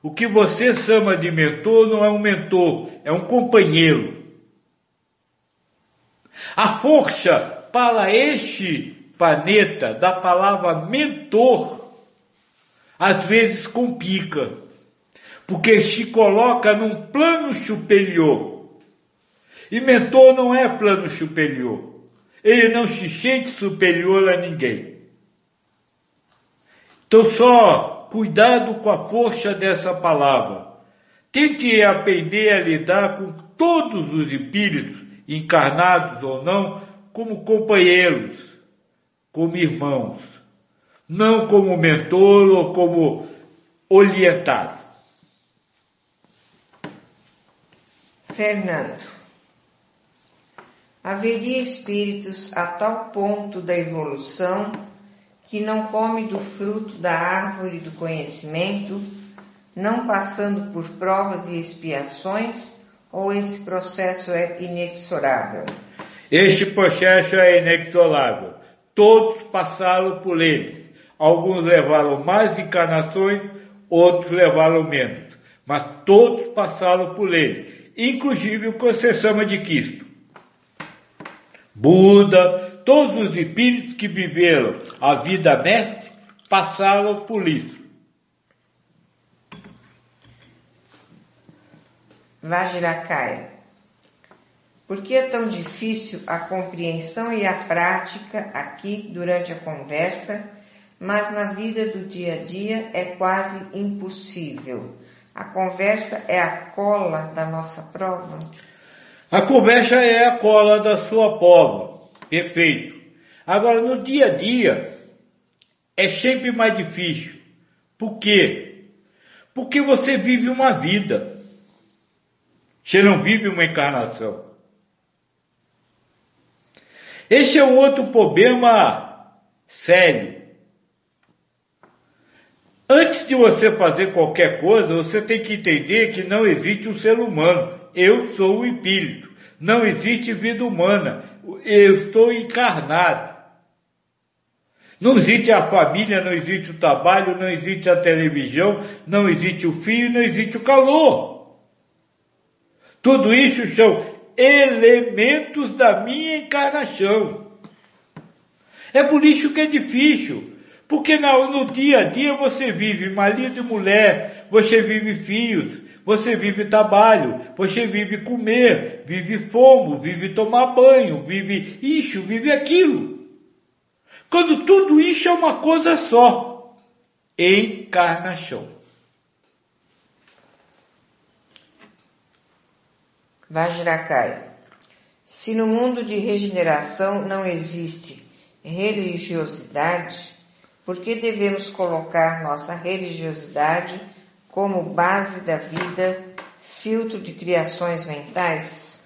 o que você chama de mentor não é um mentor, é um companheiro. A força para este planeta da palavra mentor, às vezes complica, porque se coloca num plano superior. E mentor não é plano superior. Ele não se sente superior a ninguém. Então só cuidado com a força dessa palavra. Tente aprender a lidar com todos os espíritos, encarnados ou não, como companheiros como irmãos, não como mentor ou como orientado. Fernando, haveria espíritos a tal ponto da evolução que não come do fruto da árvore do conhecimento, não passando por provas e expiações, ou esse processo é inexorável? Este processo é inexorável. Todos passaram por eles. Alguns levaram mais encarnações, outros levaram menos. Mas todos passaram por ele, inclusive o chama de Cristo. Buda, todos os espíritos que viveram a vida mestre passaram por isso. Vajrakaya. Por que é tão difícil a compreensão e a prática aqui durante a conversa, mas na vida do dia a dia é quase impossível? A conversa é a cola da nossa prova? A conversa é a cola da sua prova. Perfeito. Agora, no dia a dia, é sempre mais difícil. Por quê? Porque você vive uma vida. Você não vive uma encarnação. Este é um outro problema sério. Antes de você fazer qualquer coisa, você tem que entender que não existe um ser humano. Eu sou o espírito. Não existe vida humana. Eu estou encarnado. Não existe a família, não existe o trabalho, não existe a televisão, não existe o fio, não existe o calor. Tudo isso são elementos da minha encarnação. É por isso que é difícil. Porque no, dia a dia você vive marido e mulher, você vive filhos, você vive trabalho, você vive comer, vive fome, vive tomar banho, vive isso, vive aquilo. Quando tudo isso é uma coisa só, encarnação. Vajrakaya. Se no mundo de regeneração não existe religiosidade, por que devemos colocar nossa religiosidade como base da vida, filtro de criações mentais?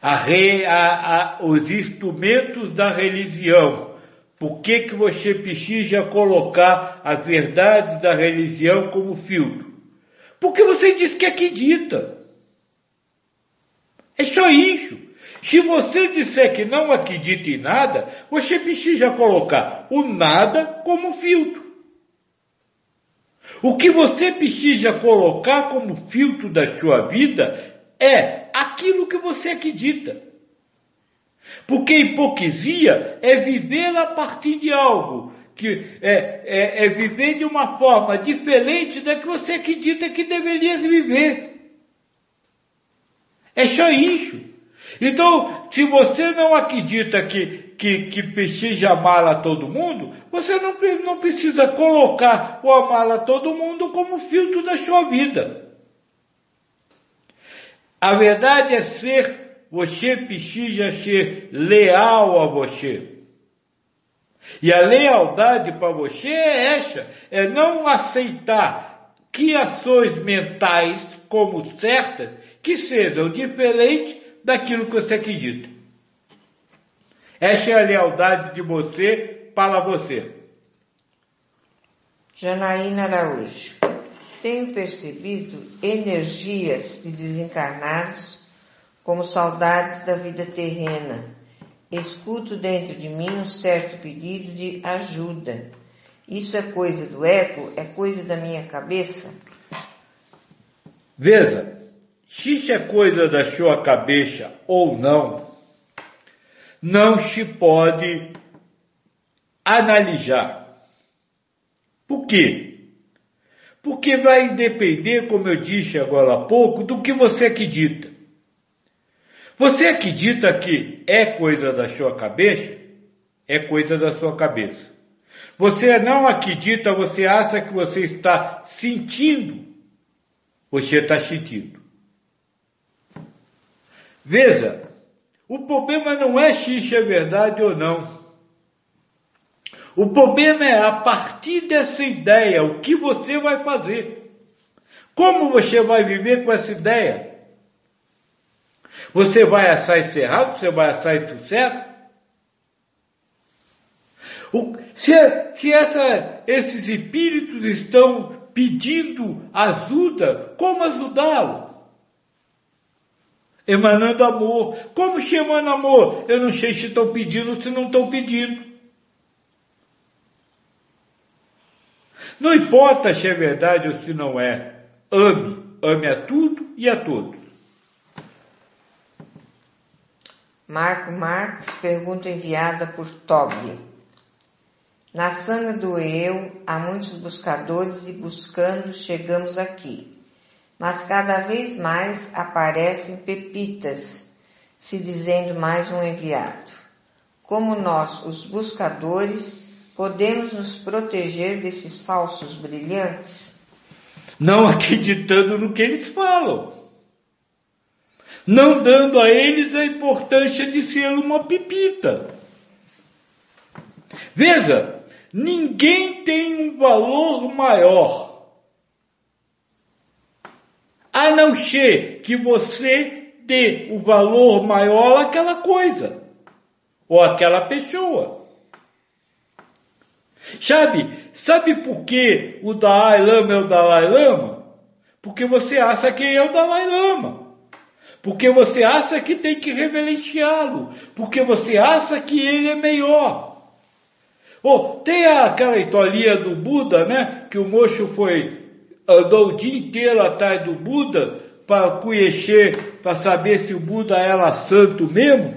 A re, a, a, os instrumentos da religião. Por que, que você precisa colocar as verdades da religião como filtro? Porque você diz que acredita. É só isso. Se você disser que não acredita em nada, você precisa colocar o nada como filtro. O que você precisa colocar como filtro da sua vida é aquilo que você acredita. Porque hipocrisia é viver a partir de algo que é, é, é viver de uma forma diferente da que você acredita que deveria viver. É só isso. Então, se você não acredita que, que, que precisa amar a todo mundo, você não, não precisa colocar o amar a todo mundo como filtro da sua vida. A verdade é ser, você precisa ser leal a você. E a lealdade para você é essa, é não aceitar que ações mentais como certas que sejam diferentes daquilo que você acredita. Essa é a lealdade de você para você. Janaína Araújo. Tenho percebido energias de desencarnados como saudades da vida terrena. Escuto dentro de mim um certo pedido de ajuda. Isso é coisa do ego? É coisa da minha cabeça? Veja, se isso é coisa da sua cabeça ou não, não se pode analisar. Por quê? Porque vai depender, como eu disse agora há pouco, do que você acredita. Você acredita que é coisa da sua cabeça? É coisa da sua cabeça. Você não acredita, você acha que você está sentindo. Você está sentindo. Veja, o problema não é se isso é verdade ou não. O problema é a partir dessa ideia, o que você vai fazer. Como você vai viver com essa ideia? Você vai achar isso errado? Você vai achar isso certo? O, se, se essa, esses espíritos estão pedindo ajuda, como ajudá-lo? emanando amor. Como se amor? Eu não sei se estão pedindo ou se não estão pedindo. Não importa se é verdade ou se não é. Ame, ame a tudo e a todos. Marco Marx, pergunta enviada por Toby. Na sanga do eu, há muitos buscadores e buscando chegamos aqui. Mas cada vez mais aparecem pepitas, se dizendo mais um enviado. Como nós, os buscadores, podemos nos proteger desses falsos brilhantes? Não acreditando no que eles falam. Não dando a eles a importância de ser uma pepita. Veja, ninguém tem um valor maior. A não ser que você dê o valor maior àquela coisa. Ou àquela pessoa. Sabe? Sabe por que o Dalai Lama é o Dalai Lama? Porque você acha que é o Dalai Lama. Porque você acha que tem que reverenciá-lo. Porque você acha que ele é melhor. Oh, tem aquela historinha do Buda, né? Que o moço foi, andou o dia inteiro atrás do Buda para conhecer, para saber se o Buda era santo mesmo.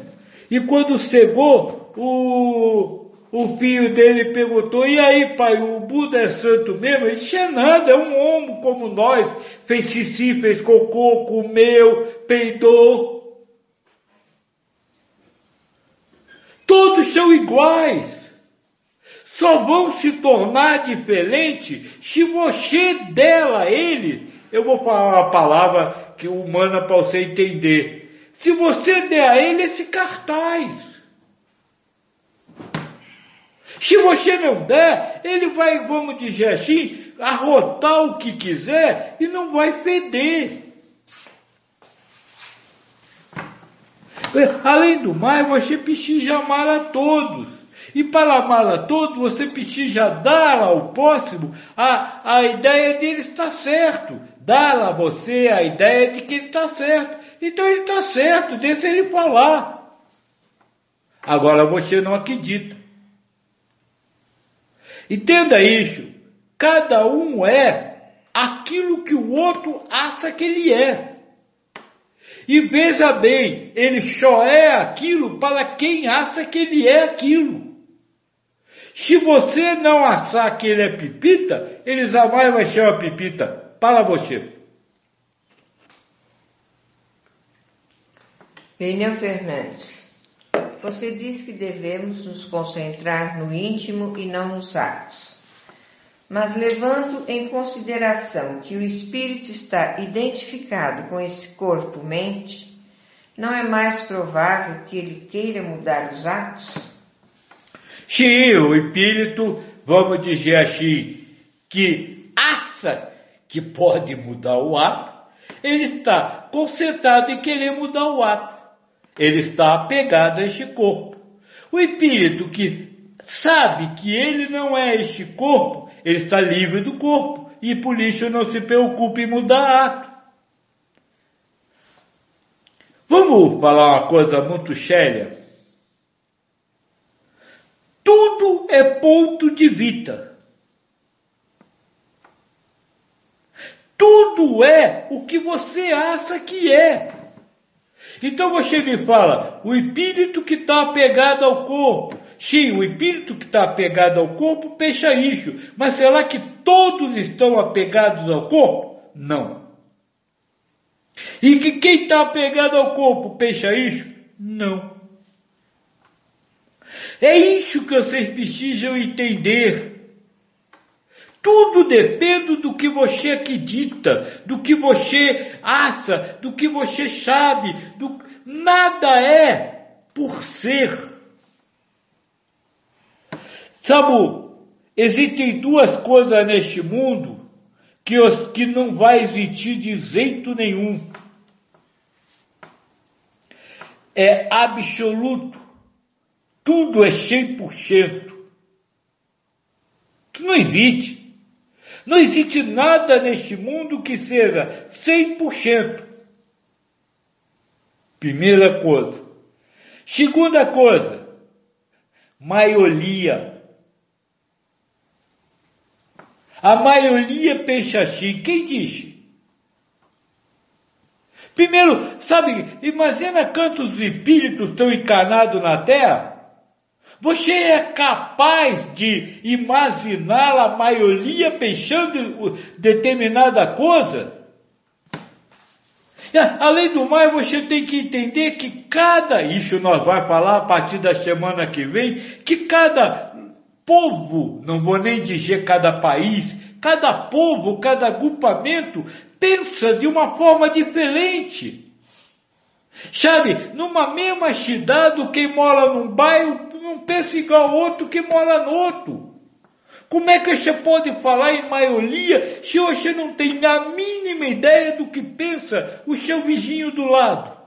E quando chegou, o, o filho dele perguntou, e aí pai, o Buda é santo mesmo? Ele disse, é nada, é um homem como nós, fez xixi, fez cocô, comeu, peidou. Todos são iguais. Só vão se tornar diferentes se você dela a ele. Eu vou falar uma palavra que humana para você entender. Se você der a ele esse cartaz. Se você não der, ele vai, vamos dizer assim, arrotar o que quiser e não vai feder. Além do mais, você precisa amar a todos. E para amar a todos, você precisa dar ao próximo a, a ideia de ele estar certo. Dar a você a ideia de que ele está certo. Então ele está certo, deixa ele falar. Agora você não acredita. Entenda isso. Cada um é aquilo que o outro acha que ele é. E veja bem, ele só é aquilo para quem acha que ele é aquilo. Se você não achar que ele é pipita, ele jamais vai ser uma pipita para você. Pneu Fernandes. Você diz que devemos nos concentrar no íntimo e não nos atos. Mas levando em consideração que o espírito está identificado com esse corpo-mente, não é mais provável que ele queira mudar os atos? Sim, o espírito, vamos dizer assim, que acha que pode mudar o ato, ele está concentrado em querer mudar o ato. Ele está apegado a este corpo. O espírito que sabe que ele não é este corpo, ele está livre do corpo e por isso não se preocupe em mudar ato. Vamos falar uma coisa muito séria. Tudo é ponto de vista. Tudo é o que você acha que é. Então você me fala, o espírito que está apegado ao corpo. Sim, o espírito que está apegado ao corpo pensa isso. Mas será que todos estão apegados ao corpo? Não. E que quem está apegado ao corpo pensa isso? Não. É isso que vocês precisam entender. Tudo depende do que você acredita, do que você acha, do que você sabe. Do... Nada é por ser. Sabe, existem duas coisas neste mundo que, os, que não vai existir de jeito nenhum. É absoluto. Tudo é 100%. Não existe. Não existe nada neste mundo que seja 100%. Primeira coisa. Segunda coisa, maioria. A maioria pensa assim. Quem disse? Primeiro, sabe, imagina quantos espíritos estão encarnados na Terra. Você é capaz de imaginar a maioria pensando determinada coisa? Além do mais, você tem que entender que cada, isso nós vamos falar a partir da semana que vem, que cada povo, não vou nem dizer cada país, cada povo, cada agrupamento pensa de uma forma diferente. Sabe, numa mesma cidade, quem mora num bairro não pensa igual outro que mora no outro. Como é que você pode falar em maioria se você não tem a mínima ideia do que pensa o seu vizinho do lado?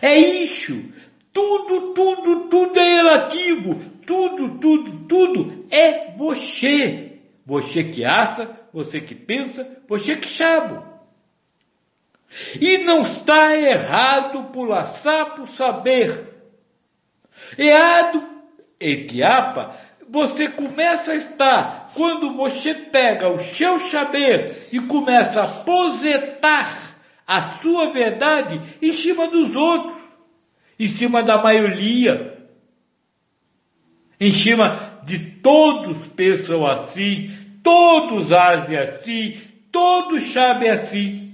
É isso. Tudo, tudo, tudo é relativo. Tudo, tudo, tudo é você. Você que acha, você que pensa, você que sabe. E não está errado por laçar por saber. Errado, etiapa, você começa a estar quando você pega o seu saber e começa a projetar a sua verdade em cima dos outros, em cima da maioria, em cima de todos pensam assim, todos agem assim, todos sabem assim.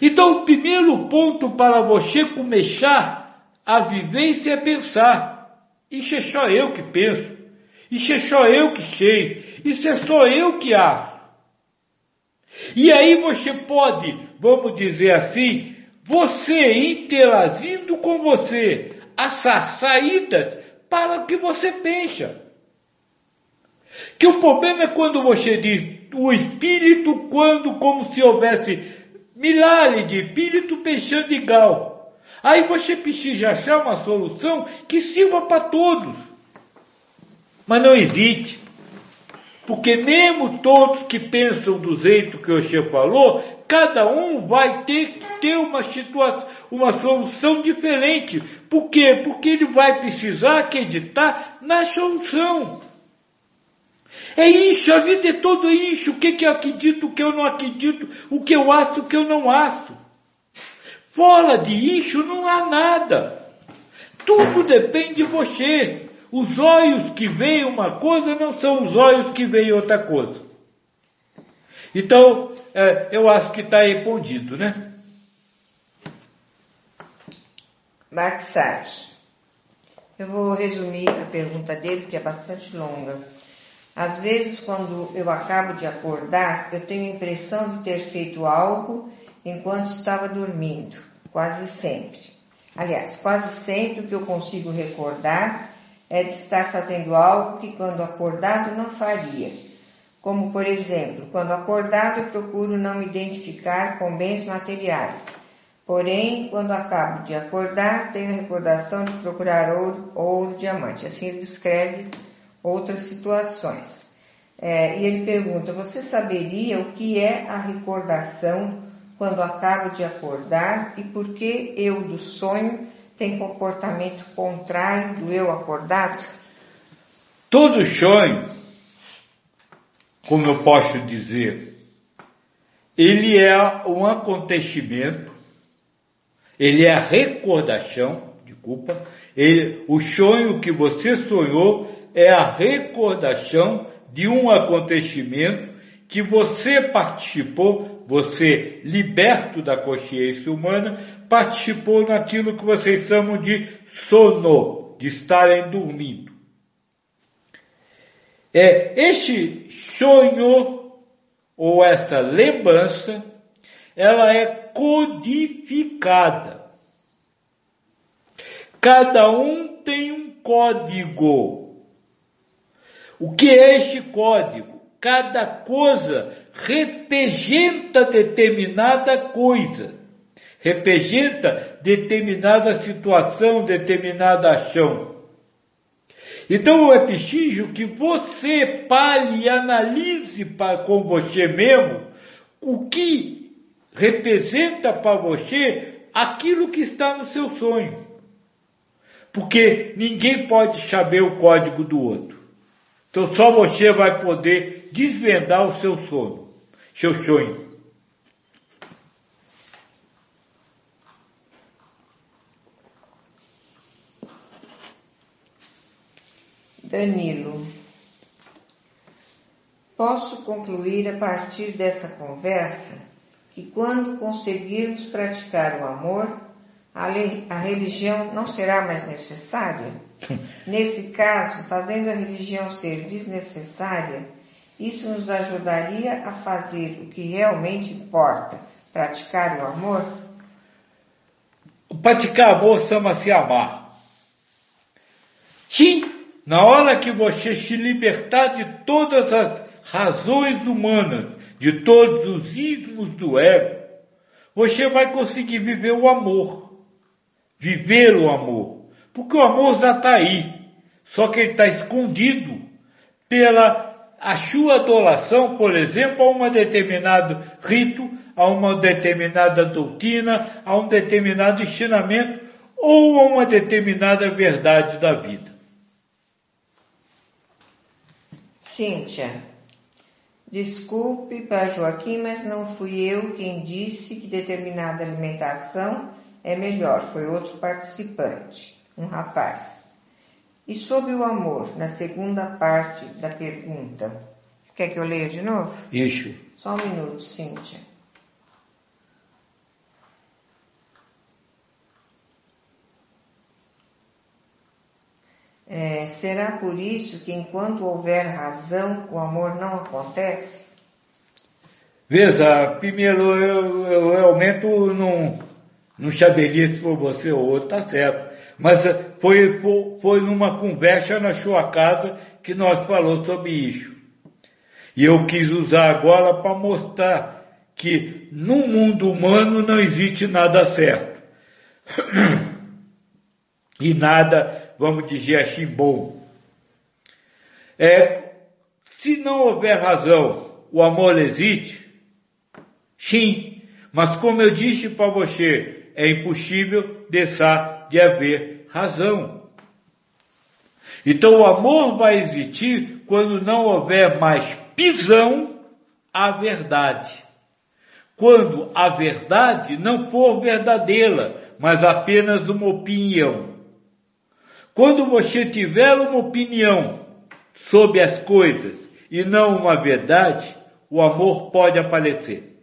Então, o primeiro ponto para você começar a vivência é pensar. Isso é só eu que penso. Isso é só eu que sei. Isso é só eu que acho. E aí você pode, vamos dizer assim, você interagindo com você, achar saídas para o que você pensa. Que o problema é quando você diz o espírito, quando como se houvesse milhares de espíritos pensando igual. Aí você precisa achar uma solução que sirva para todos. Mas não existe. Porque mesmo todos que pensam do jeito que o senhor falou, cada um vai ter que ter uma situação, uma solução diferente. Por quê? Porque ele vai precisar acreditar na solução. É isso, a vida é tudo isso. O que, que eu acredito, o que eu não acredito, o que eu acho, o que eu não acho. Fora de isso não há nada. Tudo depende de você. Os olhos que veem uma coisa não são os olhos que veem outra coisa. Então, é, eu acho que está respondido, né? Max Eu vou resumir a pergunta dele, que é bastante longa. Às vezes, quando eu acabo de acordar, eu tenho a impressão de ter feito algo enquanto estava dormindo, quase sempre. Aliás, quase sempre o que eu consigo recordar é de estar fazendo algo que quando acordado não faria. Como, por exemplo, quando acordado eu procuro não me identificar com bens materiais. Porém, quando acabo de acordar, tenho a recordação de procurar ouro, ouro diamante. Assim ele descreve outras situações. É, e ele pergunta: Você saberia o que é a recordação quando acabo de acordar e por que eu do sonho tem comportamento contrário do eu acordado? Todo sonho, como eu posso dizer, ele é um acontecimento, ele é a recordação, desculpa, ele, o sonho que você sonhou é a recordação de um acontecimento que você participou, você liberto da consciência humana, participou naquilo que vocês chamam de sono, de estarem dormindo. É este sonho ou essa lembrança, ela é codificada. Cada um tem um código o que é este código? Cada coisa representa determinada coisa, representa determinada situação, determinada ação. Então é preciso que você pare e analise para, com você mesmo o que representa para você aquilo que está no seu sonho. Porque ninguém pode saber o código do outro. Então só você vai poder desvendar o seu sono, seu sonho. Danilo. Posso concluir a partir dessa conversa que quando conseguirmos praticar o amor, a, lei, a religião não será mais necessária? Nesse caso, fazendo a religião ser desnecessária, isso nos ajudaria a fazer o que realmente importa, praticar o amor? Praticar amor chama-se amar. Sim, na hora que você se libertar de todas as razões humanas, de todos os ismos do ego, você vai conseguir viver o amor. Viver o amor. Porque o amor já está aí. Só que ele está escondido pela a sua adoração, por exemplo, a um determinado rito, a uma determinada doutrina, a um determinado ensinamento ou a uma determinada verdade da vida. Cíntia, desculpe para Joaquim, mas não fui eu quem disse que determinada alimentação é melhor, foi outro participante, um rapaz. E sobre o amor, na segunda parte da pergunta. Quer que eu leia de novo? Isso. Só um minuto, Cíntia. É, será por isso que enquanto houver razão, o amor não acontece? Veja, primeiro eu, eu realmente não, não saberia se for você ou outro, tá certo. Mas foi, foi, foi numa conversa na sua casa que nós falamos sobre isso. E eu quis usar agora para mostrar que no mundo humano não existe nada certo. E nada vamos dizer assim, bom. É, se não houver razão, o amor existe? Sim, mas como eu disse para você, é impossível deixar de haver razão. Então o amor vai existir quando não houver mais pisão à verdade. Quando a verdade não for verdadeira, mas apenas uma opinião. Quando você tiver uma opinião sobre as coisas e não uma verdade, o amor pode aparecer.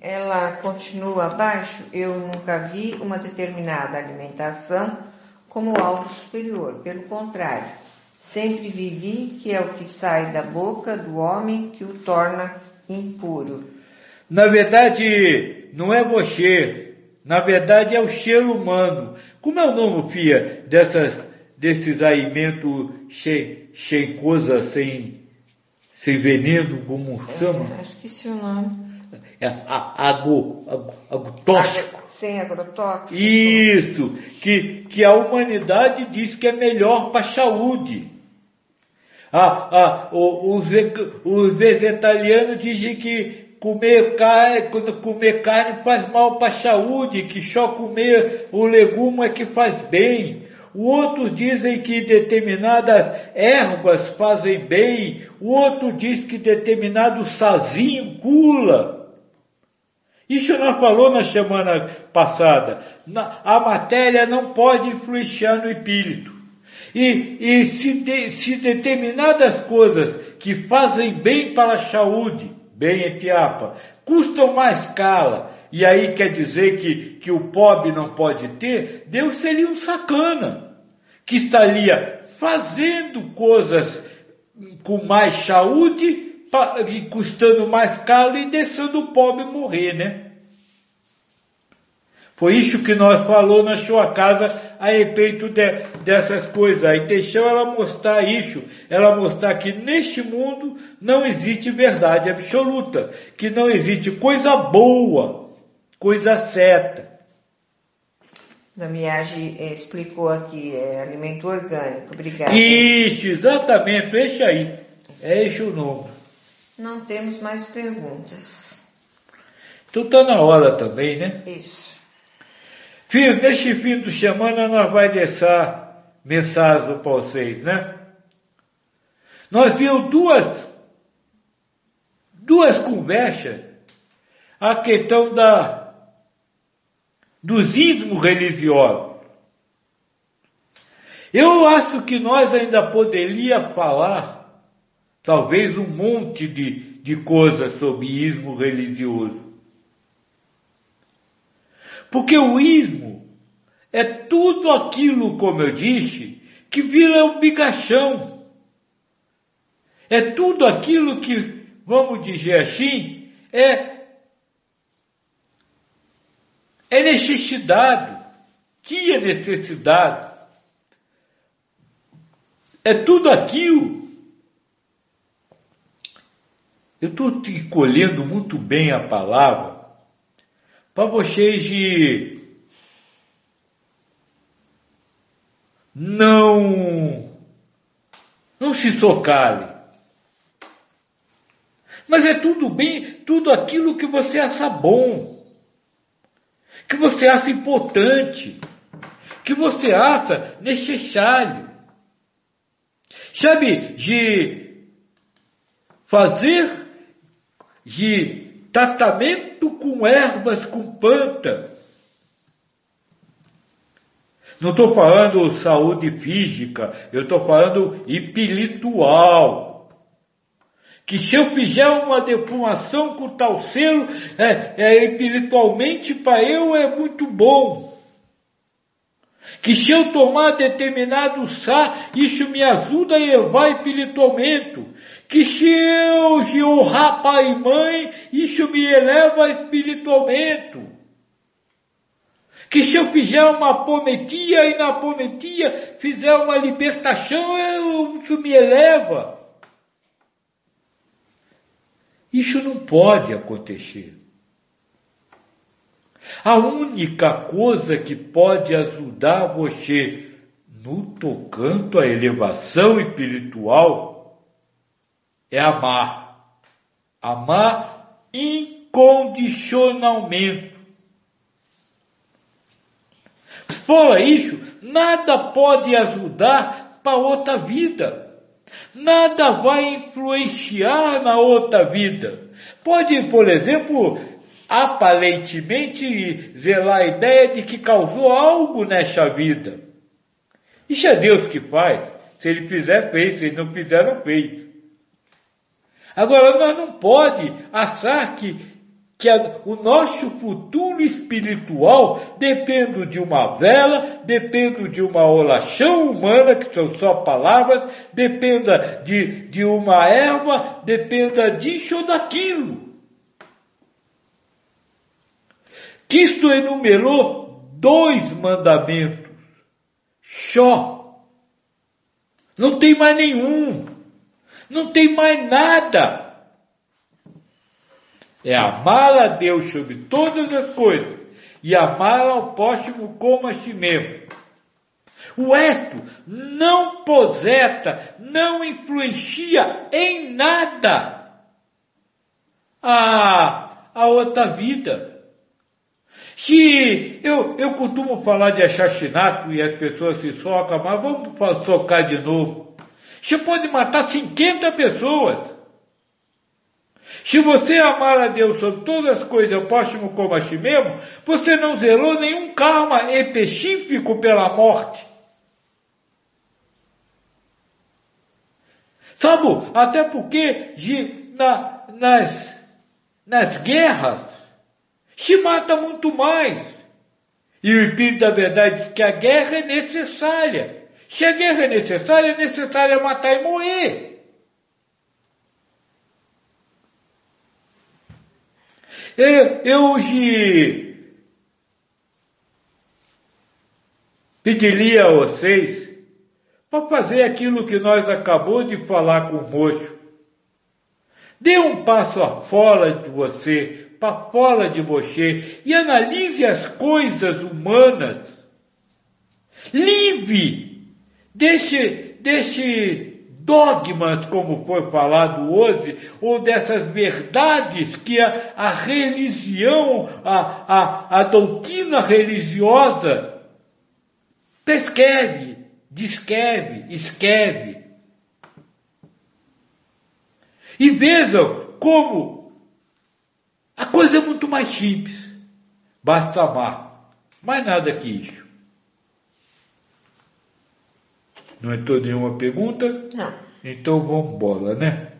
Ela continua abaixo, eu nunca vi uma determinada alimentação como algo superior. Pelo contrário, sempre vivi que é o que sai da boca do homem que o torna impuro. Na verdade, não é você, na verdade é o ser humano. Como é o nome, Fia, dessas, desses alimentos sem, sem coisa, sem, sem veneno, como chama? É, esqueci o nome. É, ago, ago, agrotóxico. Sem agrotóxico. Isso, que, que a humanidade diz que é melhor para a saúde. Ah, ah, os, os vegetarianos dizem que comer carne, comer carne faz mal para a saúde, que só comer o legume é que faz bem. Outros dizem que determinadas ervas fazem bem. O outro diz que determinado sazinho cura. Isso nós falou na semana passada. A matéria não pode influenciar no espírito. E, e se, de, se determinadas coisas que fazem bem para a saúde, bem etiapa, custam mais caro, e aí quer dizer que, que o pobre não pode ter, Deus seria um sacana, que estaria fazendo coisas com mais saúde e custando mais caro e deixando o pobre morrer, né? Foi isso que nós falou na sua casa a respeito de, dessas coisas. Aí deixou ela mostrar isso, ela mostrar que neste mundo não existe verdade absoluta, que não existe coisa boa, coisa certa. Damiage eh, explicou aqui, é alimento orgânico, obrigada. Isso, exatamente, esse aí. É esse o nome. Não temos mais perguntas. Então está na hora também, né? Isso. Filho, neste fim de semana nós vai deixar mensagem para vocês, né? Nós vimos duas, duas conversas, a questão da, dos ismos religiosos. Eu acho que nós ainda poderia falar, talvez, um monte de, de coisas sobre ismo religioso. Porque o ismo é tudo aquilo, como eu disse, que vira um bigachão. É tudo aquilo que, vamos dizer assim, é, é necessidade. Que é necessidade? É tudo aquilo. Eu estou escolhendo muito bem a palavra para vocês de não não se socarem. Mas é tudo bem, tudo aquilo que você acha bom, que você acha importante, que você acha necessário. Sabe, de fazer de tratamento com ervas, com planta. Não estou falando saúde física, eu estou falando espiritual. Que se eu fizer uma defumação com tal selo, é, é espiritualmente para eu é muito bom. Que se eu tomar determinado chá, isso me ajuda a elevar espiritualmente. Que se eu de honrar pai e mãe, isso me eleva espiritualmente. Que se eu fizer uma apometia e na apometia fizer uma libertação, eu, isso me eleva. Isso não pode acontecer. A única coisa que pode ajudar você no tocante à elevação espiritual é amar. Amar incondicionalmente. Fora isso, nada pode ajudar para outra vida. Nada vai influenciar na outra vida. Pode, por exemplo, aparentemente zelar a ideia de que causou algo nessa vida. Isso é Deus que faz. Se ele fizer, fez. Se ele não fizer, não fez. Agora, nós não pode achar que, que a, o nosso futuro espiritual depende de uma vela, depende de uma oração humana, que são só palavras, dependa de, de uma erva, dependa disso ou daquilo. Cristo enumerou dois mandamentos. Só. Não tem mais nenhum. Não tem mais nada. É amar a Deus sobre todas as coisas e amar ao próximo como a si mesmo. O resto não poseta, não influencia em nada a, a outra vida. Se eu, eu costumo falar de assassinato e as pessoas se socam, mas vamos socar de novo. Você pode matar 50 pessoas. Se você amar a Deus sobre todas as coisas, o próximo como a si mesmo, você não zerou nenhum karma específico pela morte. Sabe, até porque de, na, nas, nas guerras, se mata muito mais. E o Espírito da Verdade diz que a guerra é necessária. Se a guerra é necessária, é necessário matar e morrer. Eu, eu hoje pediria a vocês para fazer aquilo que nós acabamos de falar com o moço. Dê um passo afora de você, para fora de você e analise as coisas humanas. Livre desse, desse dogmas, como foi falado hoje, ou dessas verdades que a, a religião, a, a, a doutrina religiosa prescreve, descreve, escreve. E vejam como a coisa é muito mais simples. Basta amar. Mais nada que isso. Não entrou nenhuma pergunta? Não. Então vamos embora, né?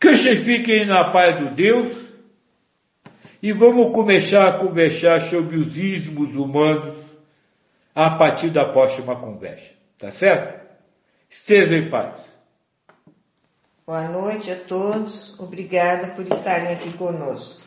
Que vocês fiquem na paz do Deus e vamos começar a conversar sobre os ismos humanos a partir da próxima conversa. Tá certo? Estejam em paz. Boa noite a todos. Obrigada por estarem aqui conosco.